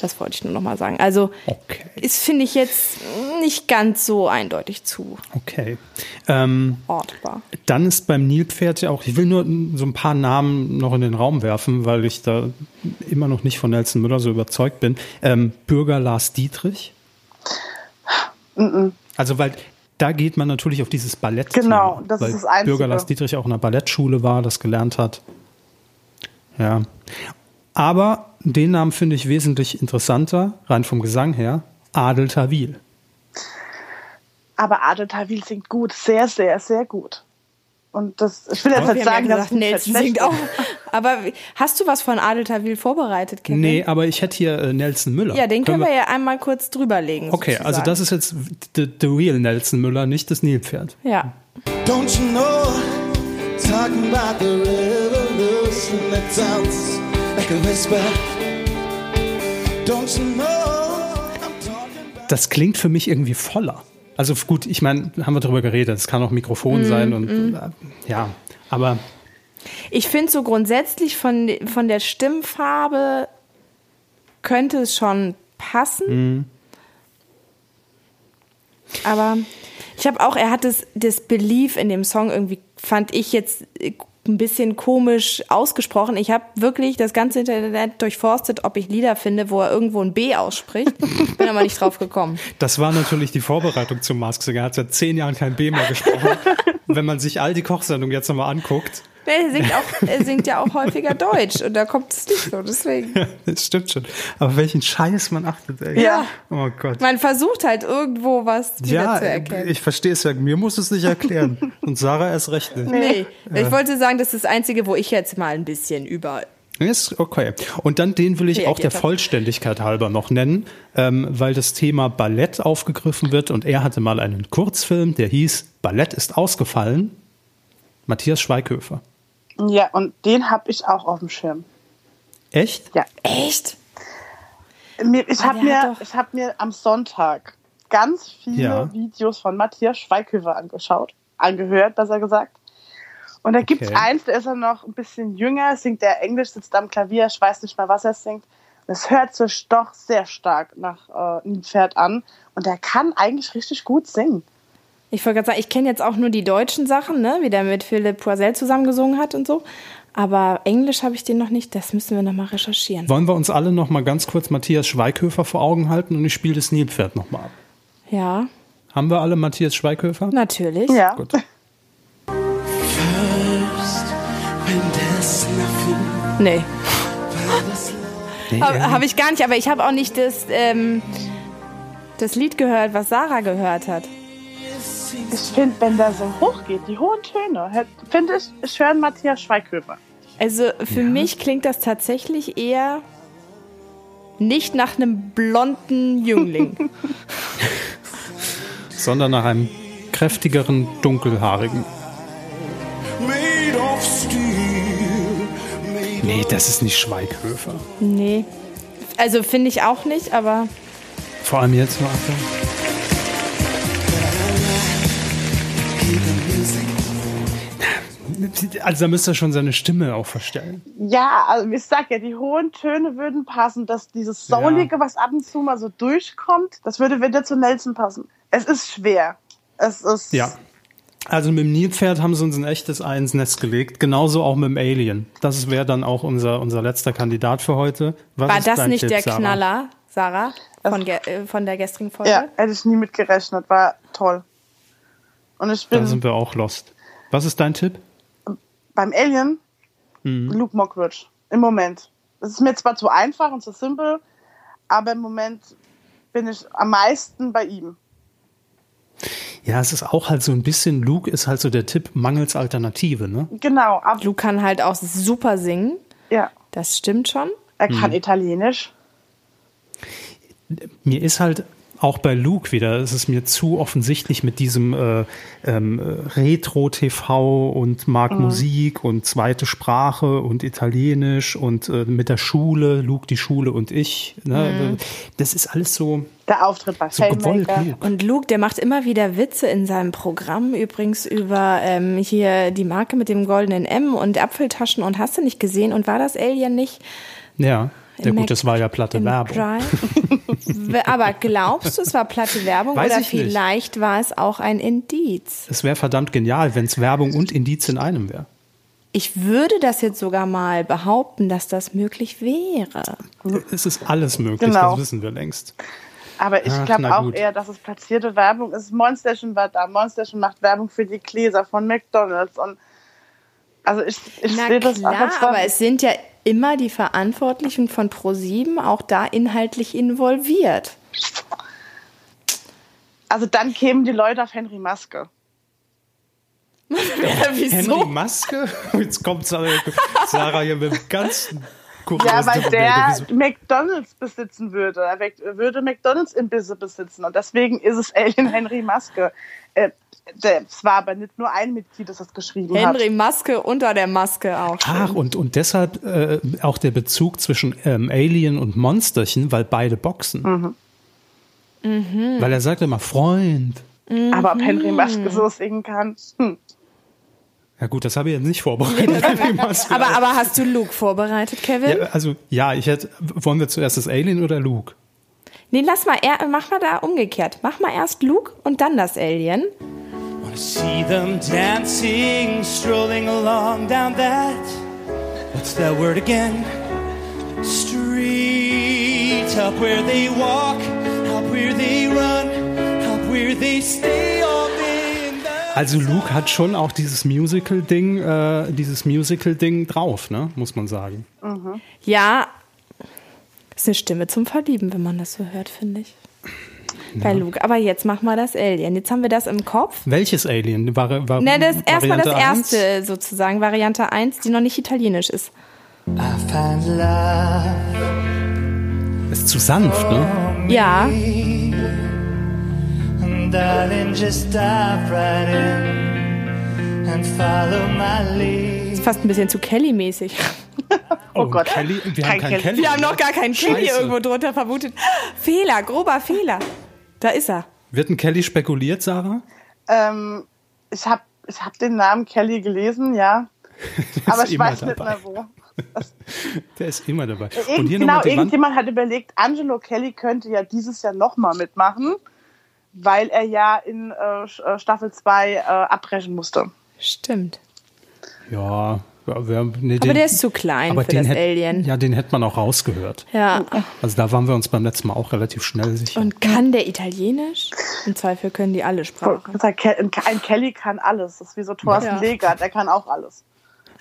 Das wollte ich nur noch mal sagen. Also Okay. ist, finde ich jetzt nicht ganz so eindeutig zu Okay. Ähm, ortbar. Dann ist beim Nilpferd ja auch, ich will nur so ein paar Namen noch in den Raum werfen, weil ich da immer noch nicht von Nelson Müller so überzeugt bin. Ähm, Bürger Lars Dietrich. Also, weil da geht man natürlich auf dieses Ballett. Genau, das weil ist das Einzige. Bürger Lars Dietrich auch in einer Ballettschule war, das gelernt hat. Ja. Aber den Namen finde ich wesentlich interessanter, rein vom Gesang her. Adel Tawil. Aber Adel Tawil singt gut, sehr, sehr, sehr gut. Und das, ich will jetzt Wir nicht sagen, ja dass gesagt, es Nelson singt auch. Aber hast du was von Adel Tawil vorbereitet, Kevin? Nee, aber ich hätte hier äh, Nelson Müller. Ja, den können wir ja einmal kurz drüberlegen. Okay, also das ist jetzt the, the real Nelson Müller, nicht das Nilpferd. Ja. Don't you know? Talking about the revolution that sounds like a whisper. Das klingt für mich irgendwie voller. Also gut, ich meine, haben wir darüber geredet, es kann auch Mikrofon sein und äh, ja, aber Ich finde so grundsätzlich von, von der Stimmfarbe könnte es schon passen. Aber ich habe auch, er hat das, das Belief in dem Song irgendwie, fand ich jetzt äh, ein bisschen komisch ausgesprochen. Ich habe wirklich das ganze Internet durchforstet, ob ich Lieder finde, wo er irgendwo ein B ausspricht. Bin aber nicht drauf gekommen. das war natürlich die Vorbereitung zum Mask Singer. Er hat seit zehn Jahren kein B mehr gesprochen. Wenn man sich all die Kochsendungen jetzt nochmal anguckt, Er singt, auch, er singt ja auch häufiger Deutsch und da kommt es nicht so. Deswegen. das stimmt schon. Aber welchen Scheiß man achtet, ey. Ja. Oh Gott. Man versucht halt irgendwo was wieder Ja, zu erkennen. ich verstehe es ja. Mir muss es nicht erklären. Und Sarah erst recht nicht. Nee, ich wollte sagen, das ist das Einzige, wo ich jetzt mal ein bisschen über. Ist okay. Und dann den will ich auch der. Vollständigkeit halber noch nennen, ähm, weil das Thema Ballett aufgegriffen wird und er hatte mal einen Kurzfilm, der hieß Ballett ist ausgefallen. Matthias Schweighöfer. Ja, und den habe ich auch auf dem Schirm. Echt? Ja. Echt? Ich habe mir, doch- ich hab mir am Sonntag ganz viele Ja. Videos von Matthias Schweighöfer angeschaut, angehört, besser gesagt. Und da gibt es Okay. eins, da ist er noch ein bisschen jünger, singt er Englisch, sitzt am Klavier, ich weiß nicht mal, was er singt. Das hört sich doch sehr stark nach äh, Nilpferd an. Und der kann eigentlich richtig gut singen. Ich wollte gerade sagen, ich kenne jetzt auch nur die deutschen Sachen, ne? wie der mit Philipp Poisel zusammengesungen hat und so. Aber Englisch habe ich den noch nicht, das müssen wir nochmal recherchieren. Wollen wir uns alle noch mal ganz kurz Matthias Schweighöfer vor Augen halten und ich spiele das Nilpferd noch mal ab. Ja, Haben wir alle Matthias Schweighöfer? natürlich. Ja. Gut. Nee. Nee, habe hab ich gar nicht, aber ich habe auch nicht das, ähm, das Lied gehört, was Sarah gehört hat. Ich finde, wenn der so hoch geht, die hohen Töne, finde ich, ich höre Matthias Schweighöfer. Also für mich klingt das tatsächlich eher nicht nach einem blonden Jüngling. sondern nach einem kräftigeren, dunkelhaarigen. Made of steel. Made Nee, das ist nicht Schweighöfer. nee. Also finde ich auch nicht, aber Vor allem jetzt mal. Also da müsste er schon seine Stimme auch verstellen. Ja, also ich sag ja, die hohen Töne würden passen, dass dieses Soulige, was ab und zu mal so durchkommt, das würde wieder zu Nelson passen. Es ist schwer. Es ist. Ja. Also mit dem Nilpferd haben sie uns ein echtes Ei ins Netz gelegt. Genauso auch mit dem Alien. Das wäre dann auch unser, unser letzter Kandidat für heute. Was war das nicht Tipp, der Sarah? Knaller, Sarah, von, ge äh, von der gestrigen Folge? Ja, hätte ich nie mit gerechnet. War toll. Und ich Dann bin sind wir auch lost. Was ist dein Tipp? Beim Alien Mhm. Luke Mockridge. Im Moment. Es ist mir zwar zu einfach und zu simpel, aber im Moment bin ich am meisten bei ihm. Ja, es ist auch halt so ein bisschen, Luke ist halt so der Tipp mangels Alternative, ne? Genau, ab, Luke kann halt auch super singen. ja. Das stimmt schon. Er Mhm. kann Italienisch. Mir ist halt auch bei Luke wieder, es ist mir zu offensichtlich mit diesem äh, ähm, äh, Retro-TV und mag Mhm. Musik und zweite Sprache und Italienisch und äh, mit der Schule, Luke die Schule und ich. Ne? Das ist alles so, Der Auftritt bei so gewollt. Luke. Und Luke, der macht immer wieder Witze in seinem Programm, übrigens über ähm, hier die Marke mit dem goldenen M und Apfeltaschen und hast du nicht gesehen und war das Alien nicht? Ja, ja gut, Mac- das war ja platte Werbung. Aber glaubst du, es war platte Werbung Weiß oder ich nicht. vielleicht war es auch ein Indiz? Es wäre verdammt genial, wenn es Werbung und Indiz in einem wäre. Ich würde das jetzt sogar mal behaupten, dass das möglich wäre. Es ist alles möglich, Genau. das wissen wir längst. Aber ich Ach, glaube auch eher, dass es platzierte Werbung ist. Monsterchen war da. Monsterchen macht Werbung für die Gläser von McDonalds. Und also ich, ich Na sehe das klar, als aber es sind ja immer die Verantwortlichen von ProSieben auch da inhaltlich involviert. Also dann kämen die Leute auf Henry Maske. Henry Maske? Jetzt kommt Sarah, Sarah hier mit einem ganz kuriosen Ja, weil der Wieso- McDonalds besitzen würde. Er würde McDonalds Imbisse besitzen. Und deswegen ist es Alien Henry Maske. Äh, Es war aber nicht nur ein Mitglied, das das geschrieben Henry hat. Maske unter der Maske auch. Ach, und, und deshalb äh, auch der Bezug zwischen ähm, Alien und Monsterchen, weil beide boxen. Mhm. Weil er sagt immer Freund. Aber ob Henry Maske so singen kann, hm. Ja gut, das habe ich jetzt nicht vorbereitet. Henry. Aber, aber hast du Luke vorbereitet, Kevin? ja, also ja, ich hätte. Wollen wir zuerst das Alien oder Luke? Nee, lass mal, er, mach mal da umgekehrt. Mach mal erst Luke und dann das Alien. Wanna see them dancing, strolling along down that. What's that word again? Street. Up where they walk, up where they run, up where they stay all day. in the Also Luke hat schon auch dieses Musical-Ding, äh, dieses Musical-Ding drauf, ne? Muss man sagen. Ja, ist eine Stimme zum Verlieben, wenn man das so hört, finde ich. Bei Luke. Aber jetzt mach mal das Alien. Jetzt haben wir das im Kopf. Welches Alien? War, war Ne, das erstmal das erste sozusagen, Variante 1, die noch nicht italienisch ist. I find love. Ist zu sanft, ne? Ja, And darling, just dive right in and follow my lead. ist fast ein bisschen zu Kelly-mäßig. Oh Gott. Kelly, wir Kein haben keinen Kelly. Kelly. Wir haben noch gar keinen Kelly irgendwo drunter vermutet. Fehler, grober Fehler. Da ist er. Wird ein Kelly spekuliert, Sarah? Ähm, ich habe ich hab den Namen Kelly gelesen, ja. Aber ich weiß nicht dabei. mehr wo. Der ist immer dabei. Irgend, Und hier genau, Wand. irgendjemand hat überlegt, Angelo Kelly könnte ja dieses Jahr nochmal mitmachen, weil er ja in äh, äh, Staffel 2 äh, abbrechen musste. Stimmt. Ja, wir, nee, Aber der ist zu klein aber für den das hätt- Alien. Ja, den hätte man auch rausgehört. Ja. Also da waren wir uns beim letzten Mal auch relativ schnell sicher. Und kann der Italienisch? Im Zweifel können die alle Sprachen. Ein Kelly kann alles. Das ist wie so Thorsten Ja. Legert, der kann auch alles.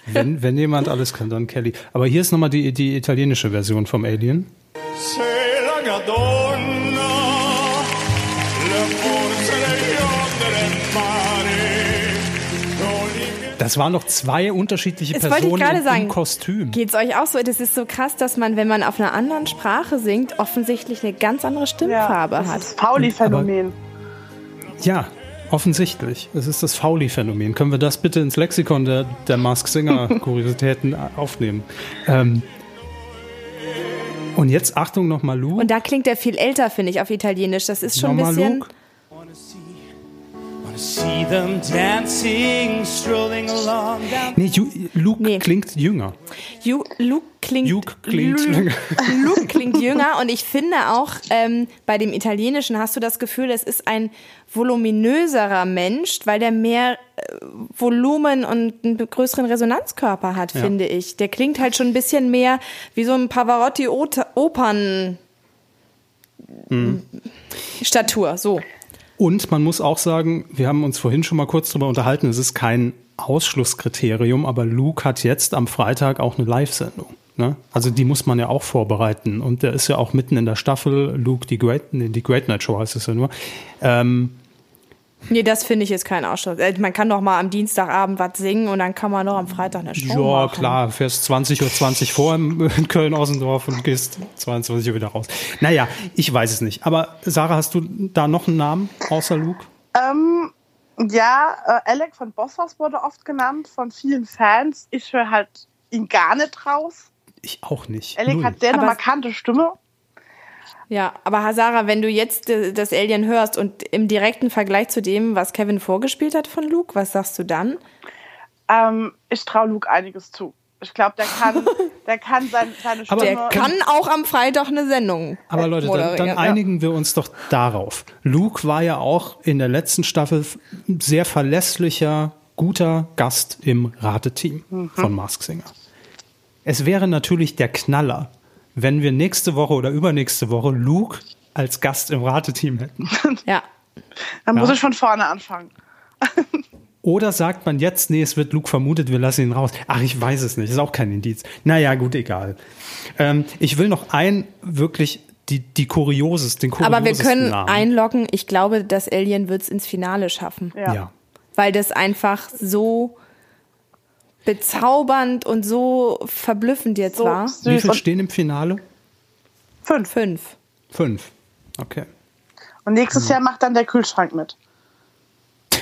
Wenn, wenn jemand alles kann, dann Kelly. Aber hier ist nochmal die, die italienische Version vom Alien. Sei la Das waren noch zwei unterschiedliche Das wollte ich Personen gerade im, sagen. Kostüm. Geht's euch auch so? Das ist so krass, dass man, wenn man auf einer anderen Sprache singt, offensichtlich eine ganz andere Stimmfarbe das hat. ist das Pauli-Phänomen. Ja, offensichtlich. Es ist das Fauli-Phänomen. Können wir das bitte ins Lexikon der, der Mask Singer-Kuriositäten aufnehmen? Ähm, und jetzt Achtung nochmal Lu. Und da klingt er viel älter, finde ich, auf Italienisch. Das ist schon ein bisschen. Luke. Nee, Ju, Luke Nee. klingt jünger. Ju, Luke klingt, Luke klingt jünger. Luke klingt jünger und ich finde auch, ähm, bei dem Italienischen hast du das Gefühl, es ist ein voluminöserer Mensch, weil der mehr äh, Volumen und einen größeren Resonanzkörper hat, Ja. finde ich. Der klingt halt schon ein bisschen mehr wie so ein Pavarotti-Opern. Mhm. Statur, so. Und man muss auch sagen, wir haben uns vorhin schon mal kurz darüber unterhalten, es ist kein Ausschlusskriterium, aber Luke hat jetzt am Freitag auch eine Live-Sendung. Ne? Also die muss man ja auch vorbereiten. Und der ist ja auch mitten in der Staffel, Luke, die Great, nee, die Great Night Show heißt es ja nur. Ähm, Nee, das finde ich ist kein Ausschluss. Äh, Man kann doch mal am Dienstagabend was singen und dann kann man noch am Freitag eine Show ja, machen. klar, fährst 20.20 Uhr 20 vor im, in Köln-Ossendorf und gehst 22 Uhr wieder raus. Naja, ich weiß es nicht. Aber Sarah, hast du da noch einen Namen außer Luke? Ähm, ja, äh, Alec von Bosshaus wurde oft genannt von vielen Fans. Ich höre halt ihn gar nicht raus. Ich auch nicht. Alec Null. hat sehr eine markante Stimme. Ja, aber Sarah, wenn du jetzt äh, das Alien hörst und im direkten Vergleich zu dem, was Kevin vorgespielt hat von Luke, was sagst du dann? Ähm, ich traue Luke einiges zu. Ich glaube, der kann, der kann sein, seine Stimme. Der kann auch am Freitag eine Sendung. Aber Leute, dann, dann ja. einigen wir uns doch darauf. Luke war ja auch in der letzten Staffel ein sehr verlässlicher, guter Gast im Rateteam von Mask Singer. Es wäre natürlich der Knaller, wenn wir nächste Woche oder übernächste Woche Luke als Gast im Rateteam hätten. Ja. Dann muss Ja. ich von vorne anfangen. Oder sagt man jetzt, nee, es wird Luke vermutet, wir lassen ihn raus. Ach, ich weiß es nicht, ist auch kein Indiz. Naja, gut, egal. Ähm, ich will noch ein wirklich die, die kurioses, den Aber wir kuriosesten können Namen. einloggen, ich glaube, das Alien wird es ins Finale schaffen. Ja. ja. Weil das einfach so bezaubernd und so verblüffend jetzt So war. Wie süß. viel Und stehen im Finale? fünf. Fünf. Fünf. Okay. Und nächstes Jahr macht dann der Kühlschrank mit.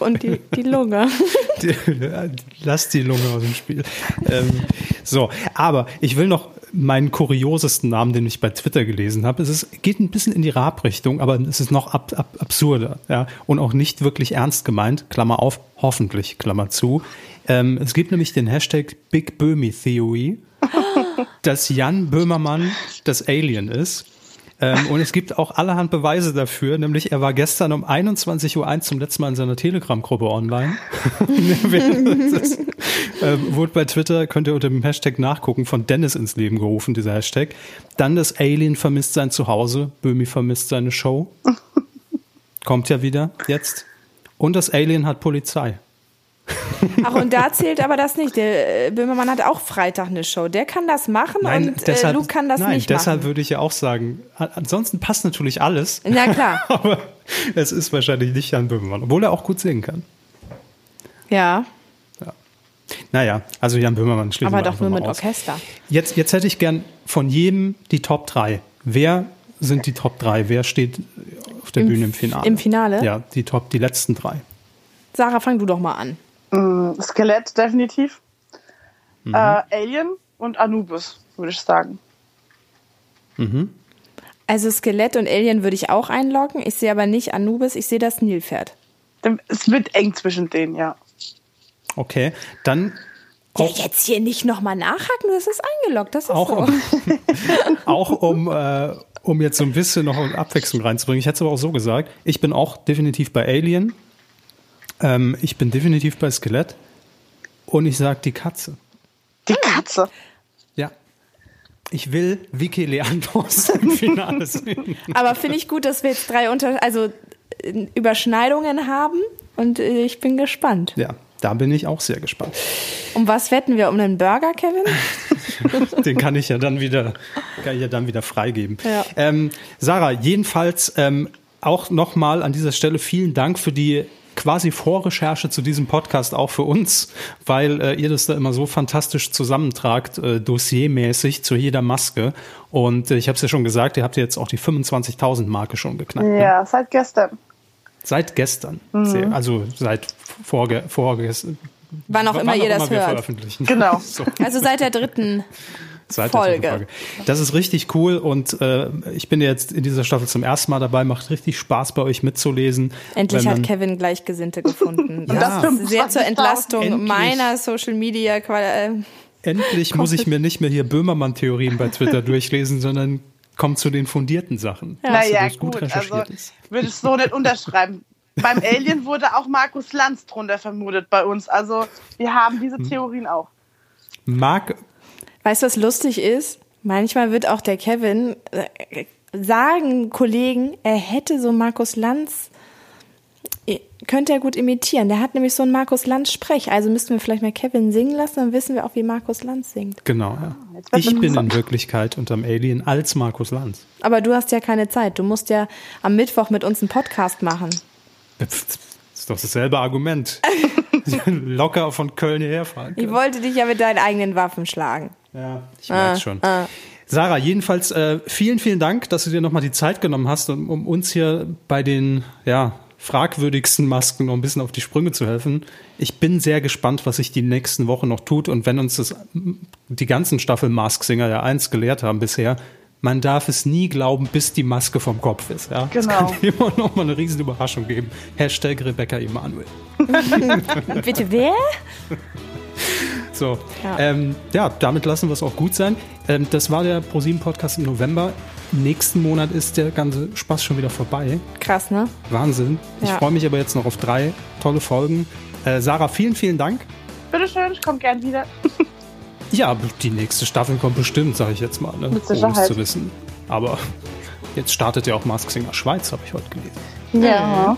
Und die, die Lunge. Die- Lass die Lunge aus dem Spiel. Ähm, so, aber ich will noch meinen kuriosesten Namen, den ich bei Twitter gelesen habe. Es ist, geht ein bisschen in die Raab-Richtung, aber es ist noch ab, ab, absurder ja, und auch nicht wirklich ernst gemeint. Klammer auf, hoffentlich, Klammer zu. Ähm, es gibt nämlich den Hashtag Big Böhmi Theory, dass Jan Böhmermann das Alien ist. Ähm, und es gibt auch allerhand Beweise dafür, nämlich er war gestern um 21.01 Uhr zum letzten Mal in seiner Telegram-Gruppe online. das äh, wurde bei Twitter, könnt ihr unter dem Hashtag nachgucken, von Dennis ins Leben gerufen, dieser Hashtag. Dann das Alien vermisst sein Zuhause, Böhmi vermisst seine Show. Kommt ja wieder jetzt. Und das Alien hat Polizei. Ach, und da zählt aber das nicht. Der äh, Böhmermann hat auch Freitag eine Show. Der kann das machen und äh, Luke kann das nein, nicht deshalb machen. würde ich ja auch sagen, ansonsten passt natürlich alles. Na klar. Aber es ist wahrscheinlich nicht Jan Böhmermann, obwohl er auch gut singen kann. Ja, Naja, also Jan Böhmermann schließen aber doch nur mit aus. Orchester. Jetzt, jetzt hätte ich gern von jedem die Top 3. Wer sind die Top 3? Wer steht auf der Im Bühne im Finale? im Finale? Ja, die Top, die letzten drei. Sarah, fang du doch mal an. Skelett definitiv. Mhm. Äh, Alien und Anubis, würde ich sagen. Also Skelett und Alien würde ich auch einloggen. Ich sehe aber nicht Anubis, ich sehe das Nilpferd. Es wird eng zwischen denen, ja. Okay, dann Ja, jetzt hier nicht nochmal nachhaken, das ist eingeloggt, das ist Auch so. um, auch um, äh, um jetzt so ein bisschen noch Abwechslung reinzubringen. Ich hätte es aber auch so gesagt. Ich bin auch definitiv bei Alien. Ähm, ich bin definitiv bei Skelett. Und ich sag die Katze. Die Katze. Ja. Ich will Vicky Leandros im Finale sehen. Aber finde ich gut, dass wir jetzt drei unter also äh, Überschneidungen haben und äh, ich bin gespannt. Ja, da bin ich auch sehr gespannt. Um was wetten wir? Um einen Burger, Kevin? Den kann ich ja dann wieder, kann ich ja dann wieder freigeben. Ja. Ähm, Sarah, jedenfalls ähm, auch nochmal an dieser Stelle vielen Dank für die quasi Vorrecherche zu diesem Podcast auch für uns, weil äh, ihr das da immer so fantastisch zusammentragt, äh, dossiermäßig zu jeder Maske. Und äh, ich habe es ja schon gesagt, ihr habt ja jetzt auch die 25.000 Marke schon geknackt. ne? Ja, seit gestern. Seit gestern. Mhm. Sehr, also seit vorge vorgestern. Wann auch immer ihr das wir hört. veröffentlichen. Genau. So. Also seit der dritten. Seit der dritten Folge. Das ist richtig cool und äh, ich bin jetzt in dieser Staffel zum ersten Mal dabei. Macht richtig Spaß bei euch mitzulesen. Endlich hat Kevin Gleichgesinnte gefunden. Ja. Das ist sehr zur 25.000. Entlastung Endlich. meiner Social Media. Qual- äh, Endlich muss ich mir nicht mehr hier Böhmermann-Theorien bei Twitter durchlesen, sondern kommt zu den fundierten Sachen. Was Naja, bloß gut, also recherchiert ist. würde ich so nicht unterschreiben. Beim Alien wurde auch Markus Lanz drunter vermutet bei uns. Also wir haben diese Hm. Theorien auch. Mag Weißt du, was lustig ist? Manchmal wird auch der Kevin äh, sagen Kollegen, er hätte so Markus Lanz, äh, könnte er gut imitieren. Der hat nämlich so einen Markus Lanz Sprech. Also müssten wir vielleicht mal Kevin singen lassen, dann wissen wir auch, wie Markus Lanz singt. genau. Ja. wird's Ich bin in. Wirklichkeit unterm Alien als Markus Lanz. Aber du hast ja keine Zeit. Du musst ja am Mittwoch mit uns einen Podcast machen. Das ist doch dasselbe Argument. Locker von Köln hierher fahren. Ich wollte dich ja mit deinen eigenen Waffen schlagen. Ja, ich merke Ah, schon. ah. Sarah, jedenfalls äh, vielen, vielen Dank, dass du dir nochmal die Zeit genommen hast, um, um uns hier bei den ja, fragwürdigsten Masken noch ein bisschen auf die Sprünge zu helfen. Ich bin sehr gespannt, was sich die nächsten Wochen noch tut. Und wenn uns das die ganzen Staffel Mask Singer ja eins gelehrt haben bisher, man darf es nie glauben, bis die Maske vom Kopf ist. Ja? Es Genau. kann immer noch mal eine riesen Überraschung geben. Hashtag Rebecca Emanuel. Bitte wer? So, Ja. ähm, ja damit lassen wir es auch gut sein. Ähm, das war der ProSieben Podcast im November. Nächsten Monat ist der ganze Spaß schon wieder vorbei. Krass, ne? Wahnsinn. Ich Ja. freue mich aber jetzt noch auf drei tolle Folgen. Äh, Sarah, vielen, vielen Dank. Bitteschön, ich komme gern wieder. Ja, die nächste Staffel kommt bestimmt, sage ich jetzt mal, ne? Mit ohne es Sicherheit. zu wissen. Aber jetzt startet ja auch Mask Singer Schweiz, habe ich heute gelesen. Ja. Tja,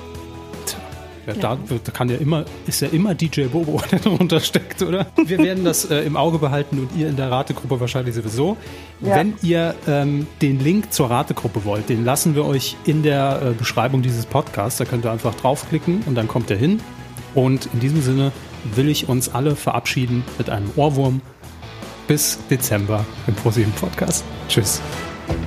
ja, da, da kann ja immer, ist ja immer DJ Bobo, der darunter steckt, oder? Wir werden das äh, im Auge behalten und ihr in der Rategruppe wahrscheinlich sowieso. Ja. Wenn ihr ähm, den Link zur Rategruppe wollt, den lassen wir euch in der äh, Beschreibung dieses Podcasts. Da könnt ihr einfach draufklicken und dann kommt ihr hin. Und in diesem Sinne will ich uns alle verabschieden mit einem Ohrwurm. Bis Dezember im ProSieben Podcast. Tschüss.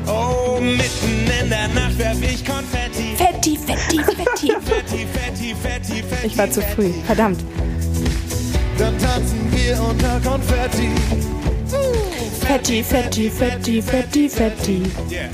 Oh, mitten in der Nacht werf ich Konfetti. Fetti, fetti, fetti. Fetti. Ich war zu früh. Verdammt. Dann tanzen wir unter Konfetti. Fetti, fetti, fetti, fetti, fetti. Yeah.